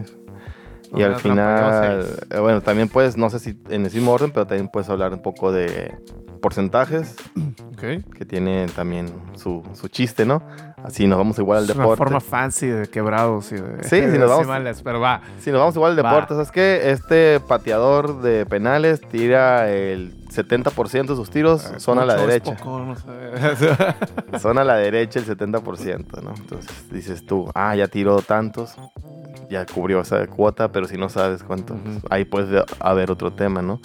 Speaker 2: Y al final, eh, bueno, también puedes, no sé si en el mismo orden, pero también puedes hablar un poco de porcentajes,
Speaker 1: Ok.
Speaker 2: que tiene también su, su chiste, ¿no? Así nos vamos igual al
Speaker 1: Es una
Speaker 2: deporte.
Speaker 1: forma fancy de quebrados y de
Speaker 2: Sí, si nos vamos-
Speaker 1: decimales, pero va.
Speaker 2: Si nos vamos igual al
Speaker 1: Va.
Speaker 2: deporte, ¿sabes qué? Este pateador de penales tira el 70% de sus tiros, son a la derecha.
Speaker 1: poco, no sé.
Speaker 2: Son a la derecha el 70%, ¿no? Entonces dices tú, ah, ya tiró tantos, ya cubrió esa cuota, pero si no sabes cuánto,
Speaker 1: Ujú.
Speaker 2: ahí puede haber otro tema, ¿no?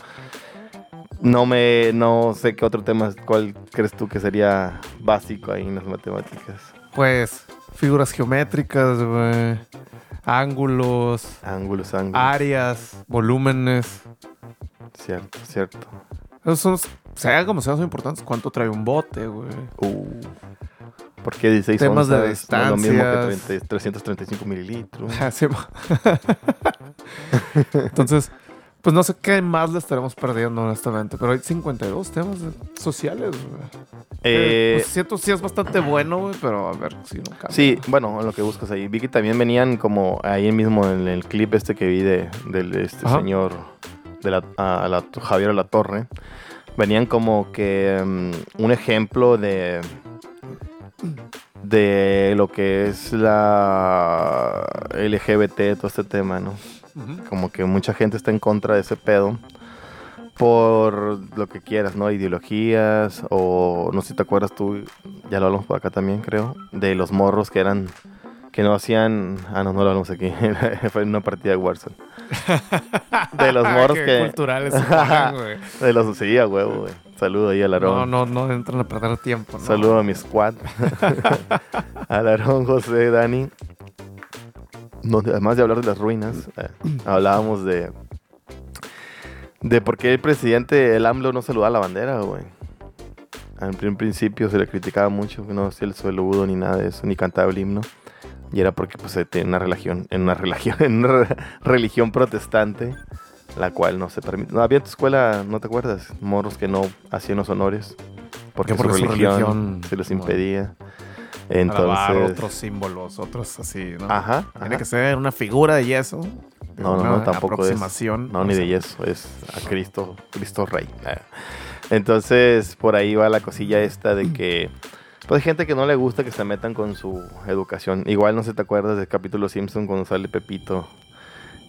Speaker 2: No me, no sé qué otro tema, cuál crees tú que sería básico ahí en las matemáticas.
Speaker 1: pues figuras geométricas, güey. Ángulos,
Speaker 2: Ángulos, ángulos.
Speaker 1: áreas, volúmenes.
Speaker 2: Cierto, cierto.
Speaker 1: Esos son, sea como sean, son importantes. ¿Cuánto trae un bote, güey?
Speaker 2: Uh, ¿Por qué 16
Speaker 1: Temas de
Speaker 2: onzas no es lo mismo que
Speaker 1: distancias.
Speaker 2: 30 335 mililitros?
Speaker 1: Mo- Entonces, pues no sé qué más le estaremos perdiendo, honestamente. Pero hay 52 temas sociales, güey.
Speaker 2: Eh,
Speaker 1: pues siento sí es bastante bueno, güey, pero a ver si no cambia.
Speaker 2: Sí, bueno, en lo que buscas ahí. Vi que también venían como ahí mismo en el clip este que vi de, este
Speaker 1: Ajá.
Speaker 2: señor de la, a la- Javier La Torre. Venían como que mm, un ejemplo de de lo que es la LGBT, todo este tema, ¿no? Como que mucha gente está en contra de ese pedo por lo que quieras, ¿no? Ideologías o no sé si te acuerdas tú, ya lo hablamos por acá también, creo, de los morros que eran que no hacían, ah no, no lo hablamos aquí, fue en una partida de Warzone. De los morros que
Speaker 1: culturales
Speaker 2: de los sí, a huevo, güey. Saludo ahí al
Speaker 1: No,
Speaker 2: Aarón.
Speaker 1: no, no entran a perder tiempo, ¿no?
Speaker 2: Saludo a mi squad. al Aarón, José, Dani. Donde, además de hablar de las ruinas, eh, hablábamos de de por qué el presidente, el AMLO, no saludaba la bandera, güey. En prin- principio se le criticaba mucho que no hacía el saludo ni nada de eso, ni cantaba el himno. Y era porque pues tenía una religión, en una religión, en una re- religión protestante, la cual no se permite. No, había en tu escuela, ¿no te acuerdas? Morros que no hacían los honores. Porque,
Speaker 1: Porque
Speaker 2: su,
Speaker 1: su
Speaker 2: religión se los
Speaker 1: bueno, Alabar
Speaker 2: Entonces.
Speaker 1: otros símbolos, otros así, ¿no?
Speaker 2: Ajá.
Speaker 1: Tiene
Speaker 2: ajá.
Speaker 1: que ser una figura de yeso.
Speaker 2: No, no, no, tampoco es. No, ni de yeso, es a Cristo, Cristo Rey. Entonces, por ahí va la cosilla esta de que. Pues hay gente que no le gusta que se metan con su educación. Igual no sé te acuerdas del capítulo Simpson cuando sale Pepito.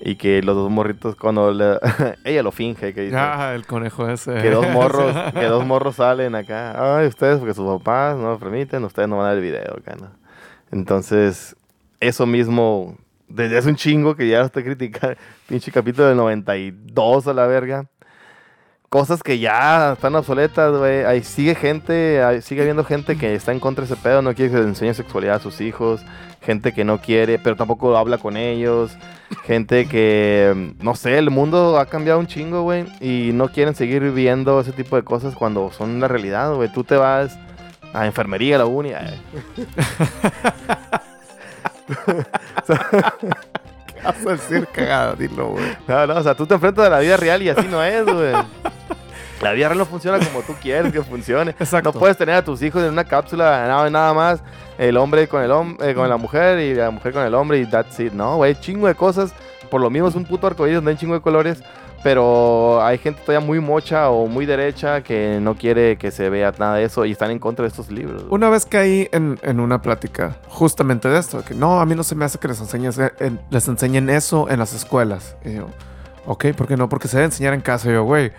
Speaker 2: Y que los dos morritos, cuando ella lo finge, que dice
Speaker 1: Ah, el conejo ese.
Speaker 2: que dos morros, que dos morros salen acá. Ay, ustedes, porque sus papás no lo permiten, ustedes no van a ver el video acá, ¿no? Entonces, eso mismo, desde hace un chingo que ya estoy criticando, pinche capítulo del 92 a la verga. Cosas que ya están obsoletas, güey. Ahí sigue gente, ahí sigue habiendo gente que está en contra de ese pedo, no quiere que les enseñe sexualidad a sus hijos. Gente que no quiere, pero tampoco habla con ellos. Gente que, no sé, el mundo ha cambiado un chingo, güey. Y no quieren seguir viviendo ese tipo de cosas cuando son una realidad, güey. Tú te vas a enfermería, a la uni. ay,
Speaker 1: ¿Qué vas a decir cagada? Dilo, güey.
Speaker 2: No, no, o sea, tú te enfrentas a la vida real y así no es, güey. La vida real no funciona como tú quieres que funcione.
Speaker 1: Exacto.
Speaker 2: No puedes tener a tus hijos en una cápsula, nada, nada más. El hombre con el eh, con la mujer y la mujer con el hombre y that's it. No, güey, chingo de cosas. Por lo mismo es un puto arcoíris donde hay chingo de colores. Pero hay gente todavía muy mocha o muy derecha que no quiere que se vea nada de eso y están en contra de estos libros.
Speaker 1: Una vez caí en, en una plática justamente de esto, que no, a mí no se me hace que les enseñen, en- les enseñen eso en las escuelas. Y yo, ok, ¿por qué no? Porque se debe enseñar en casa. Y yo, güey,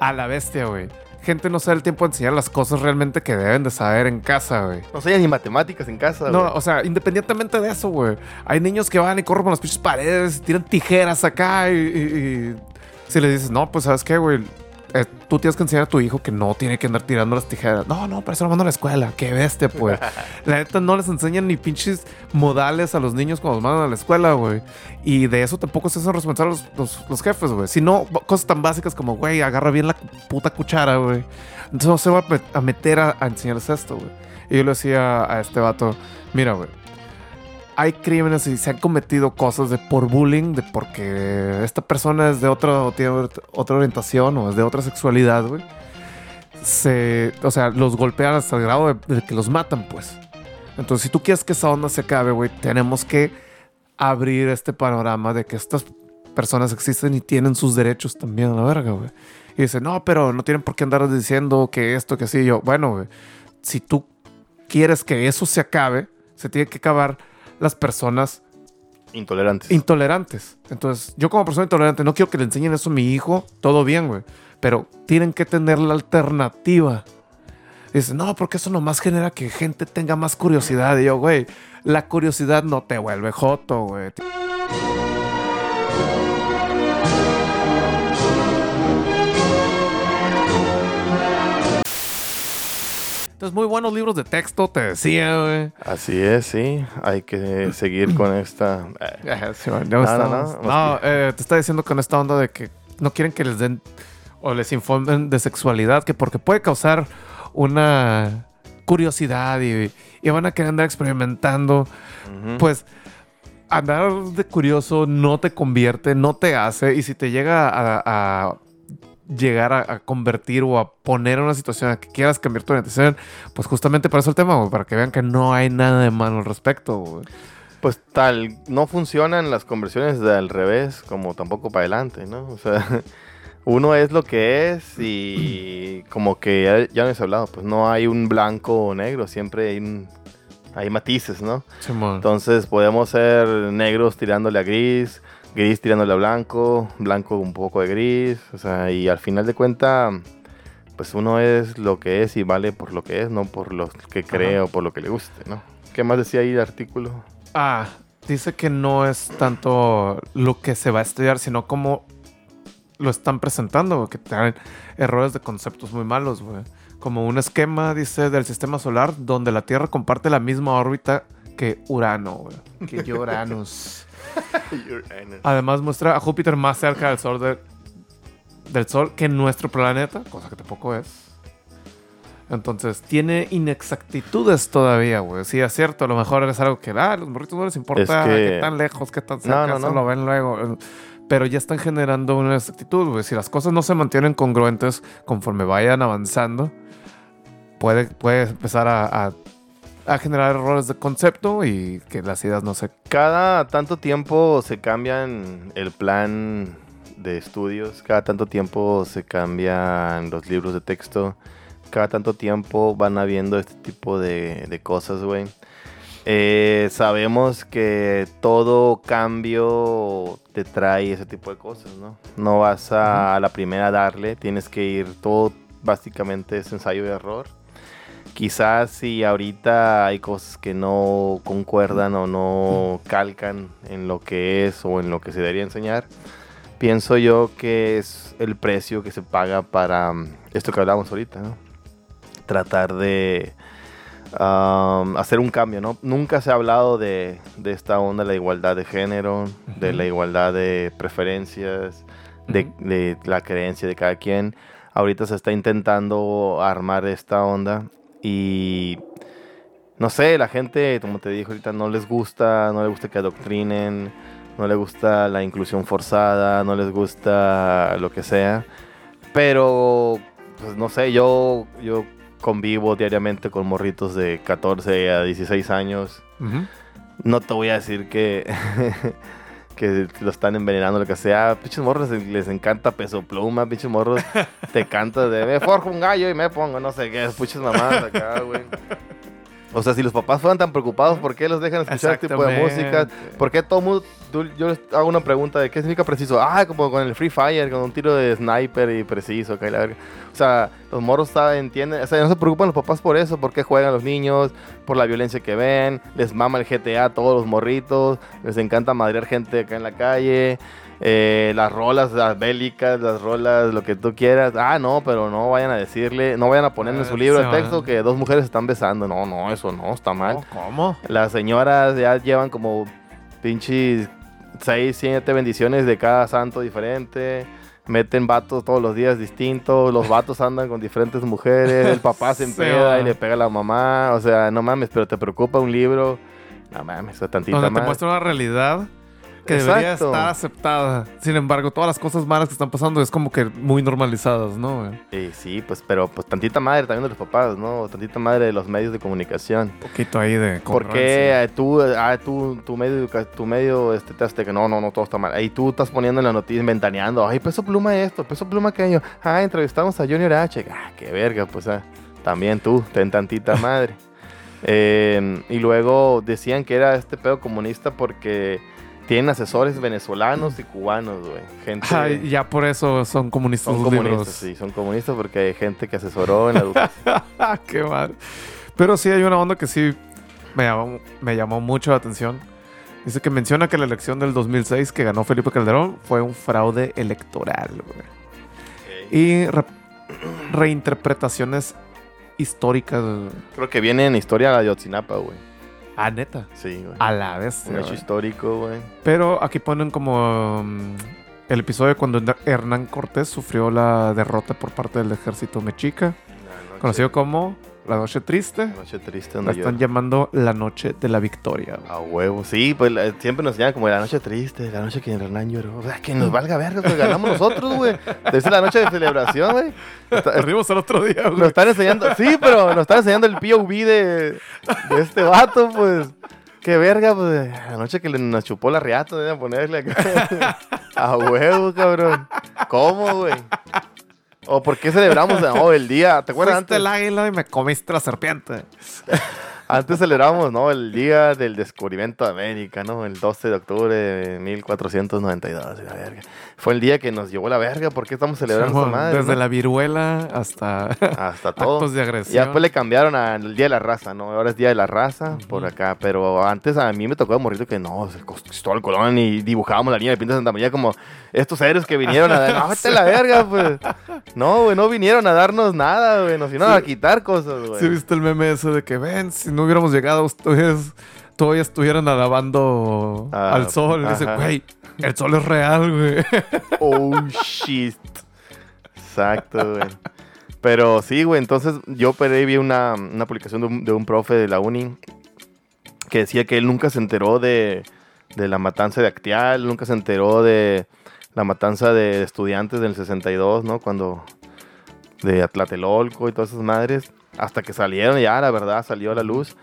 Speaker 1: a la bestia, güey. Gente no sabe el tiempo de enseñar las cosas realmente que deben de saber en casa, güey.
Speaker 2: No sé ni matemáticas en casa,
Speaker 1: No,
Speaker 2: güey.
Speaker 1: o sea, independientemente de eso, güey. Hay niños que van y corren por las pinches paredes, y tiran tijeras acá y, y- y si le dices, no, pues sabes qué, güey, Eh, tú tienes que enseñar a tu hijo que no tiene que andar tirando las tijeras. No, no, para eso lo mando a la escuela. Qué bestia, pues. la neta no les enseñan ni pinches modales a los niños cuando los mandan a la escuela, güey. Y de eso tampoco se hacen responsables los, los, los jefes, güey. Si no, cosas tan básicas como, güey, agarra bien la puta cuchara, güey. Entonces no se va a meter a, a enseñarles esto, güey. Y yo le decía a este vato, mira, güey. Hay crímenes y se han cometido cosas de por bullying, de porque esta persona es de otra, otra orientación o es de otra sexualidad, güey. Se, o sea, los golpean hasta el grado de, de que los matan, pues. Entonces, si tú quieres que esa onda se acabe, güey, tenemos que abrir este panorama de que estas personas existen y tienen sus derechos también a la verga, güey. Y dice, no, pero no tienen por qué andar diciendo que esto, que así. Yo, bueno, güey, si tú quieres que eso se acabe, se tiene que acabar las personas
Speaker 2: Intolerantes.
Speaker 1: intolerantes. Entonces, yo como persona intolerante no quiero que le enseñen eso a mi hijo, todo bien, güey. Pero tienen que tener la alternativa. Dice, no, porque eso nomás genera que gente tenga más curiosidad. Y yo, güey, la curiosidad no te vuelve joto, güey. Entonces, muy buenos libros de texto, te decía, güey.
Speaker 2: Así es, sí. Hay que seguir con esta. eh,
Speaker 1: Ajá, sí, bueno,
Speaker 2: No,
Speaker 1: estamos-
Speaker 2: no, no,
Speaker 1: No, eh, te está diciendo con esta onda de que no quieren que les den o les informen de sexualidad, que porque puede causar una curiosidad y, y van a querer andar experimentando. Pues andar de curioso no te convierte, no te hace. Y si te llega a, a llegar a, a convertir o a poner una situación la que quieras cambiar tu orientación, pues justamente para eso el tema, güey, para que vean que no hay nada de malo al respecto. güey.
Speaker 2: Pues tal, no funcionan las conversiones de al revés como tampoco para adelante, ¿no? O sea, uno es lo que es y como que ya, ya no he hablado, pues no hay un blanco o negro, siempre hay, un- hay matices, ¿no?
Speaker 1: Simón.
Speaker 2: Entonces podemos ser negros tirándole a gris, gris tirándole a blanco, blanco un poco de gris, o sea, y al final de cuentas, pues uno es lo que es y vale por lo que es, no por lo que cree
Speaker 1: Ajá.
Speaker 2: o por lo que le guste, ¿no? ¿Qué más decía ahí el artículo?
Speaker 1: Ah, dice que no es tanto lo que se va a estudiar, sino cómo lo están presentando, que traen errores de conceptos muy malos, güey. Como un esquema, dice, del sistema solar donde la Tierra comparte la misma órbita que Urano, güey. Que Uranus. Además muestra a Júpiter más cerca del Sol de- del Sol que nuestro planeta, cosa que tampoco es. Entonces, tiene inexactitudes todavía, güey. Sí, es cierto, a lo mejor es algo que, ah, los morritos no les importa
Speaker 2: Es que-
Speaker 1: qué tan lejos, qué tan cerca,
Speaker 2: no,
Speaker 1: lo ven luego. Pero ya están generando una exactitud, güey. Si las cosas no se mantienen congruentes conforme vayan avanzando, puede, puede empezar a, a- a generar errores de concepto y que las ideas no se...
Speaker 2: Cada tanto tiempo se cambian el plan de estudios, cada tanto tiempo se cambian los libros de texto, cada tanto tiempo van habiendo este tipo de, de cosas, güey. Eh, sabemos que todo cambio te trae ese tipo de cosas, ¿no? No vas a, a la primera darle, tienes que ir, todo básicamente es ensayo y error. Quizás si ahorita hay cosas que no concuerdan o no calcan en lo que es o en lo que se debería enseñar, pienso yo que es el precio que se paga para mm, esto que hablamos ahorita, ¿no? Tratar de um, hacer un cambio, ¿no? Nunca se ha hablado de, de esta onda de la igualdad de género, de la igualdad de preferencias, de, de la creencia de cada quien. Ahorita se está intentando armar esta onda y no sé, la gente, como te dije ahorita, no les gusta, no les gusta que adoctrinen, no les gusta la inclusión forzada, no les gusta lo que sea. Pero, pues no sé, yo, yo convivo diariamente con morritos de 14 a 16 años. No te voy a decir que, que lo están envenenando, lo que sea. Pinches morros les, encanta peso pluma, pinches morros te canta de me forjo un gallo y me pongo no sé qué, pinches mamadas acá, güey. O sea, si los papás fueran tan preocupados, ¿por qué los dejan escuchar este tipo de música? ¿Por qué todo mundo, yo les hago una pregunta de qué significa preciso? Ah, como con el Free Fire, con un tiro de sniper y preciso, acá y la verga. O sea, los morros saben, entienden, o sea, no se preocupan los papás por eso, por qué juegan los niños, por la violencia que ven, les mama el GTA a todos los morritos, les encanta madrear gente acá en la calle, eh, las rolas, las bélicas, las rolas, lo que tú quieras. Ah, no, pero no vayan a decirle, no vayan a poner en
Speaker 1: Ah,
Speaker 2: su libro
Speaker 1: se
Speaker 2: de texto que dos mujeres están besando. No, no, eso no, está mal.
Speaker 1: ¿Cómo?
Speaker 2: Las señoras ya llevan como pinches 6, 7 bendiciones de cada santo diferente. Meten vatos todos los días distintos. Los vatos andan con diferentes mujeres. El papá se empeda y le pega a la mamá. O sea, no mames, pero te preocupa un libro. No mames, o tantita
Speaker 1: Donde te
Speaker 2: más.
Speaker 1: muestra una realidad que debería estar aceptada. Sin embargo, todas las cosas malas que están pasando es como que muy normalizadas, ¿no?
Speaker 2: Eh, sí, pues, pero pues tantita madre también de los papás, ¿no? Tantita madre de los medios de comunicación.
Speaker 1: Un poquito ahí de
Speaker 2: ¿Por
Speaker 1: congruencia.
Speaker 2: qué eh, tú, ah, tú, tu medio, tu medio este, te hace que no, no, no, todo está mal? Ahí tú estás poniendo en la noticia, ventaneando, ay, peso pluma esto, peso pluma aquello. Ah, entrevistamos a Junior H. Ah, qué verga, pues, ah, también tú, ten tantita madre. Eh, y luego decían que era este pedo comunista porque tienen asesores venezolanos y cubanos, güey. Gente...
Speaker 1: Ya por eso son comunistas
Speaker 2: son comunistas,
Speaker 1: libros.
Speaker 2: sí, son comunistas porque hay gente que asesoró en la educación.
Speaker 1: Qué mal. Pero sí hay una onda que sí me llamó, me llamó mucho la atención. Dice que menciona que la elección del 2006 que ganó Felipe Calderón fue un fraude electoral, güey. Y re- reinterpretaciones históricas.
Speaker 2: Creo que viene en historia de Ayotzinapa, güey.
Speaker 1: Ah, neta.
Speaker 2: Sí, güey.
Speaker 1: A la vez.
Speaker 2: Un hecho histórico, güey.
Speaker 1: Pero aquí ponen como mm, el episodio cuando Hernán Cortés sufrió la derrota por parte del ejército mexica, conocido como la Noche Triste.
Speaker 2: la noche triste
Speaker 1: La
Speaker 2: donde
Speaker 1: están
Speaker 2: yo...
Speaker 1: llamando la Noche de la Victoria.
Speaker 2: A huevo, sí, pues la- siempre nos llaman como la noche triste, la noche que Hernán lloró. O sea, que nos valga verga, pues ganamos nosotros, güey. Esa es la noche de celebración, güey.
Speaker 1: Perdimos el otro día,
Speaker 2: Nos
Speaker 1: güey.
Speaker 2: están enseñando, sí, pero nos están enseñando el POV de, de este vato, pues. Qué verga, pues. La noche que le, nos chupó la riata, deben ponerle acá. A huevo, cabrón. ¿Cómo, güey? ¿O por qué celebramos no, el día? ¿Te acuerdas
Speaker 1: Fuiste
Speaker 2: antes?
Speaker 1: el águila y me comiste la serpiente.
Speaker 2: Antes celebramos, ¿no? El día del descubrimiento de América, ¿no? El 12 de octubre de 1492. y la verga. Fue el día que nos llevó la verga. ¿Por qué estamos celebrando esa madre?
Speaker 1: Desde
Speaker 2: no?
Speaker 1: la viruela hasta
Speaker 2: Hasta todo.
Speaker 1: actos de
Speaker 2: Y
Speaker 1: agresión.
Speaker 2: después le cambiaron al Día de la Raza, ¿no? Ahora es Día de la Raza por acá. Pero antes a mí me tocó de morrito que no, se Cristóbal Colón y dibujábamos la línea de Pinta de Santa María como estos héroes que vinieron a dar. No, la verga, pues. No, güey, no vinieron a darnos nada, güey. Nos vinieron
Speaker 1: Sí.
Speaker 2: a quitar cosas, güey.
Speaker 1: ¿Sí viste el meme ese de que ven, si no hubiéramos llegado ustedes todavía estuvieran alabando
Speaker 2: Ah,
Speaker 1: al sol? Dice, güey, el sol es real, güey.
Speaker 2: Oh, shit. Exacto, güey. Pero sí, güey, entonces yo por ahí vi una, una publicación de un, de un profe de la uni que decía que él nunca se enteró de, de la matanza de Actial, nunca se enteró de la matanza de estudiantes del 62, ¿no? Cuando de Atlatelolco y todas esas madres, hasta que salieron ya, la verdad, salió a la luz.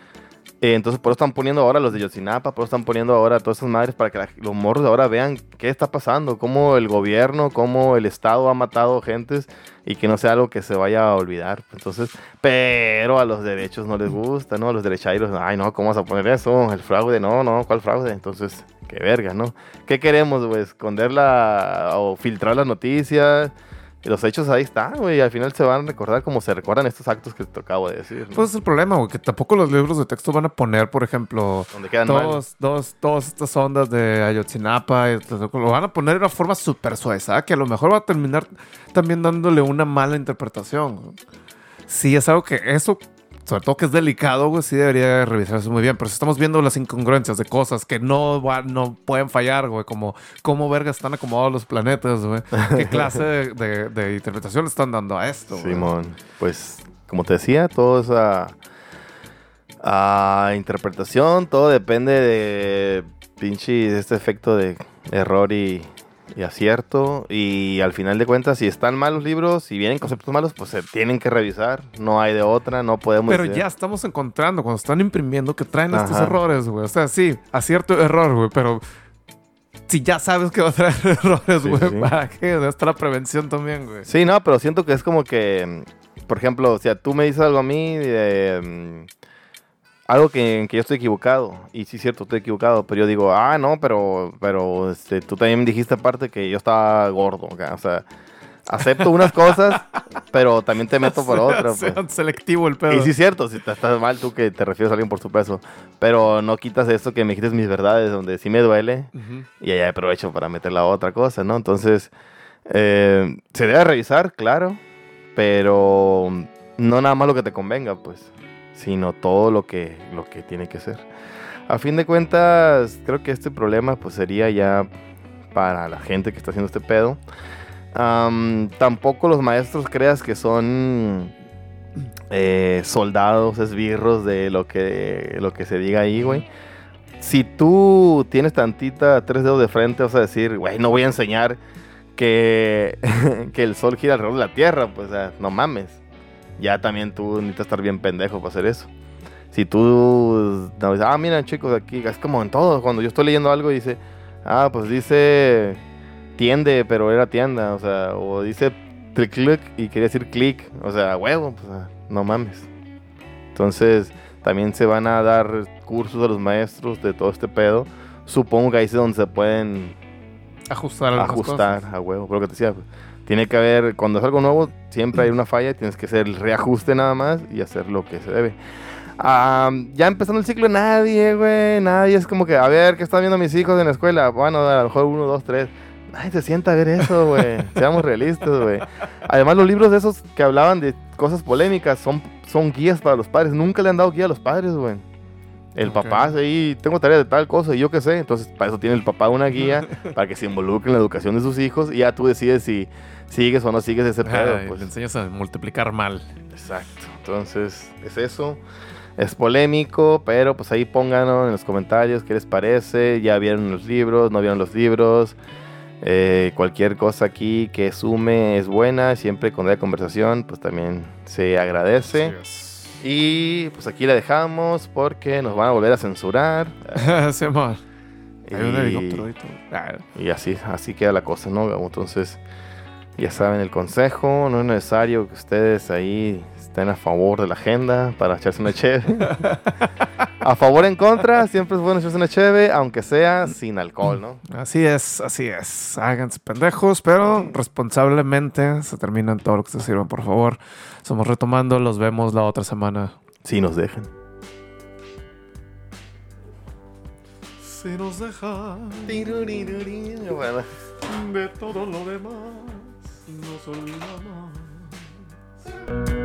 Speaker 2: Eh, entonces, por eso están poniendo ahora los de Yotzinapa, por eso están poniendo ahora todas esas madres para que la- los morros ahora vean qué está pasando, cómo el gobierno, cómo el Estado ha matado gentes y que no sea algo que se vaya a olvidar. Entonces, pero a los derechos no les gusta, ¿no? A los derechairos, ay, no, ¿cómo vas a poner eso? El fraude, no, no, ¿cuál fraude? Entonces, qué verga, ¿no? ¿Qué queremos, güey? ¿Esconderla o filtrar las noticias? Y los hechos ahí están, güey, al final se van a recordar como se recuerdan estos actos que te acabo de decir, ¿no?
Speaker 1: Pues es el problema, güey, que tampoco los libros de texto van a poner, por ejemplo,
Speaker 2: Donde quedan
Speaker 1: todos, dos, todas estas ondas de Ayotzinapa, y todo, lo van a poner de una forma súper sueza, que a lo mejor va a terminar también dándole una mala interpretación. Sí, es algo que eso, sobre todo que es delicado, güey, sí debería revisarse muy bien. Pero si estamos viendo las incongruencias de cosas que no, va- no pueden fallar, güey, como cómo verga están acomodados los planetas, güey. ¿Qué clase de, de- de interpretación le están dando a esto, güey?
Speaker 2: Simón, pues como te decía, todo es a, a interpretación, todo depende de pinche este efecto de error y, y acierto. Y al final de cuentas, si están mal los libros, si vienen conceptos malos, pues se tienen que revisar. No hay de otra, no podemos.
Speaker 1: Pero ya estamos encontrando, cuando están imprimiendo, que traen estos errores, güey. O sea, sí, acierto error, güey, pero si ya sabes que va a traer errores, güey,
Speaker 2: sí.
Speaker 1: ¿para qué? Debe estar la prevención también, güey.
Speaker 2: Sí, no, pero siento que es como que, por ejemplo, si tú me dices algo a mí de mm, algo que, en que yo estoy equivocado, y sí es cierto, estoy equivocado, pero yo digo, ah, no, pero, pero este, tú también dijiste aparte que yo estaba gordo, o sea, acepto unas cosas, pero también te meto por
Speaker 1: Sea-
Speaker 2: otra.
Speaker 1: sea
Speaker 2: pues.
Speaker 1: selectivo el pedo.
Speaker 2: Y sí es cierto, si te estás mal tú que te refieres a alguien por su peso, pero no quitas esto que me quites mis verdades, donde sí me duele,
Speaker 1: Ujú.
Speaker 2: y ahí aprovecho para meter la otra cosa, ¿no? Entonces, eh, se debe revisar, claro, pero no nada más lo que te convenga, pues, sino todo lo que, lo que tiene que ser. A fin de cuentas, creo que este problema pues sería ya para la gente que está haciendo este pedo. Am, tampoco los maestros creas que son eh, soldados, esbirros de lo que, lo que se diga ahí, güey. si tú tienes tantita tres dedos de frente, vas a decir, güey, no voy a enseñar que, que el sol gira alrededor de la Tierra, pues, no mames. Ya también tú necesitas estar bien pendejo para hacer eso. Si tú, ah, mira chicos, aquí es como en todo, cuando yo estoy leyendo algo dice, ah, pues dice tiende, pero era tienda, o sea, o dice click click y quería decir click, o sea, huevo, pues, no mames. Entonces, también se van a dar cursos a los maestros de todo este pedo. Supongo que ahí es donde se pueden
Speaker 1: Ajustar
Speaker 2: ajustar
Speaker 1: cosas.
Speaker 2: a huevo. Pero lo que te decía, pues, tiene que haber, cuando es algo nuevo, siempre hay una falla, tienes que hacer el reajuste nada más y hacer lo que se debe. Ah, ya empezando el ciclo, nadie, güey, nadie es como que, a ver, ¿qué están viendo mis hijos en la escuela? Bueno, a lo mejor uno, dos, tres. Nadie se sienta a ver eso, güey. Seamos realistas, güey. Además, los libros de esos que hablaban de cosas polémicas son, son guías para los padres. Nunca le han dado guía a los padres, güey. El
Speaker 1: Ok.
Speaker 2: papá ahí, tengo tarea de tal cosa y yo qué sé. Entonces, para eso tiene el papá una guía para que se involucre en la educación de sus hijos y ya tú decides si sigues o no sigues ese pedo. Pues.
Speaker 1: Le enseñas a multiplicar mal.
Speaker 2: Exacto. Entonces, es eso. Es polémico, pero pues ahí pónganos en los comentarios qué les parece. Ya vieron los libros, no vieron los libros. Eh, cualquier cosa aquí que sume es buena. Siempre cuando haya conversación, pues también se agradece. Y pues aquí la dejamos porque nos van a volver a censurar.
Speaker 1: Sí, amor. Hay un
Speaker 2: Y-
Speaker 1: helicóptero ahí todo. Ah,
Speaker 2: Y así, así queda la cosa, ¿no? Entonces, ya saben el consejo, no es necesario que ustedes ahí estén a favor de la agenda para echarse una cheve. a favor en contra, siempre es bueno echarse una cheve, aunque sea sin alcohol, ¿no?
Speaker 1: Así es, así es. Háganse pendejos, pero responsablemente se terminan todo lo que se sirvan, por favor. Somos retomando, los vemos la otra semana.
Speaker 2: Si nos dejan.
Speaker 1: Si nos dejan
Speaker 2: Bueno.
Speaker 1: de todo lo demás, の空の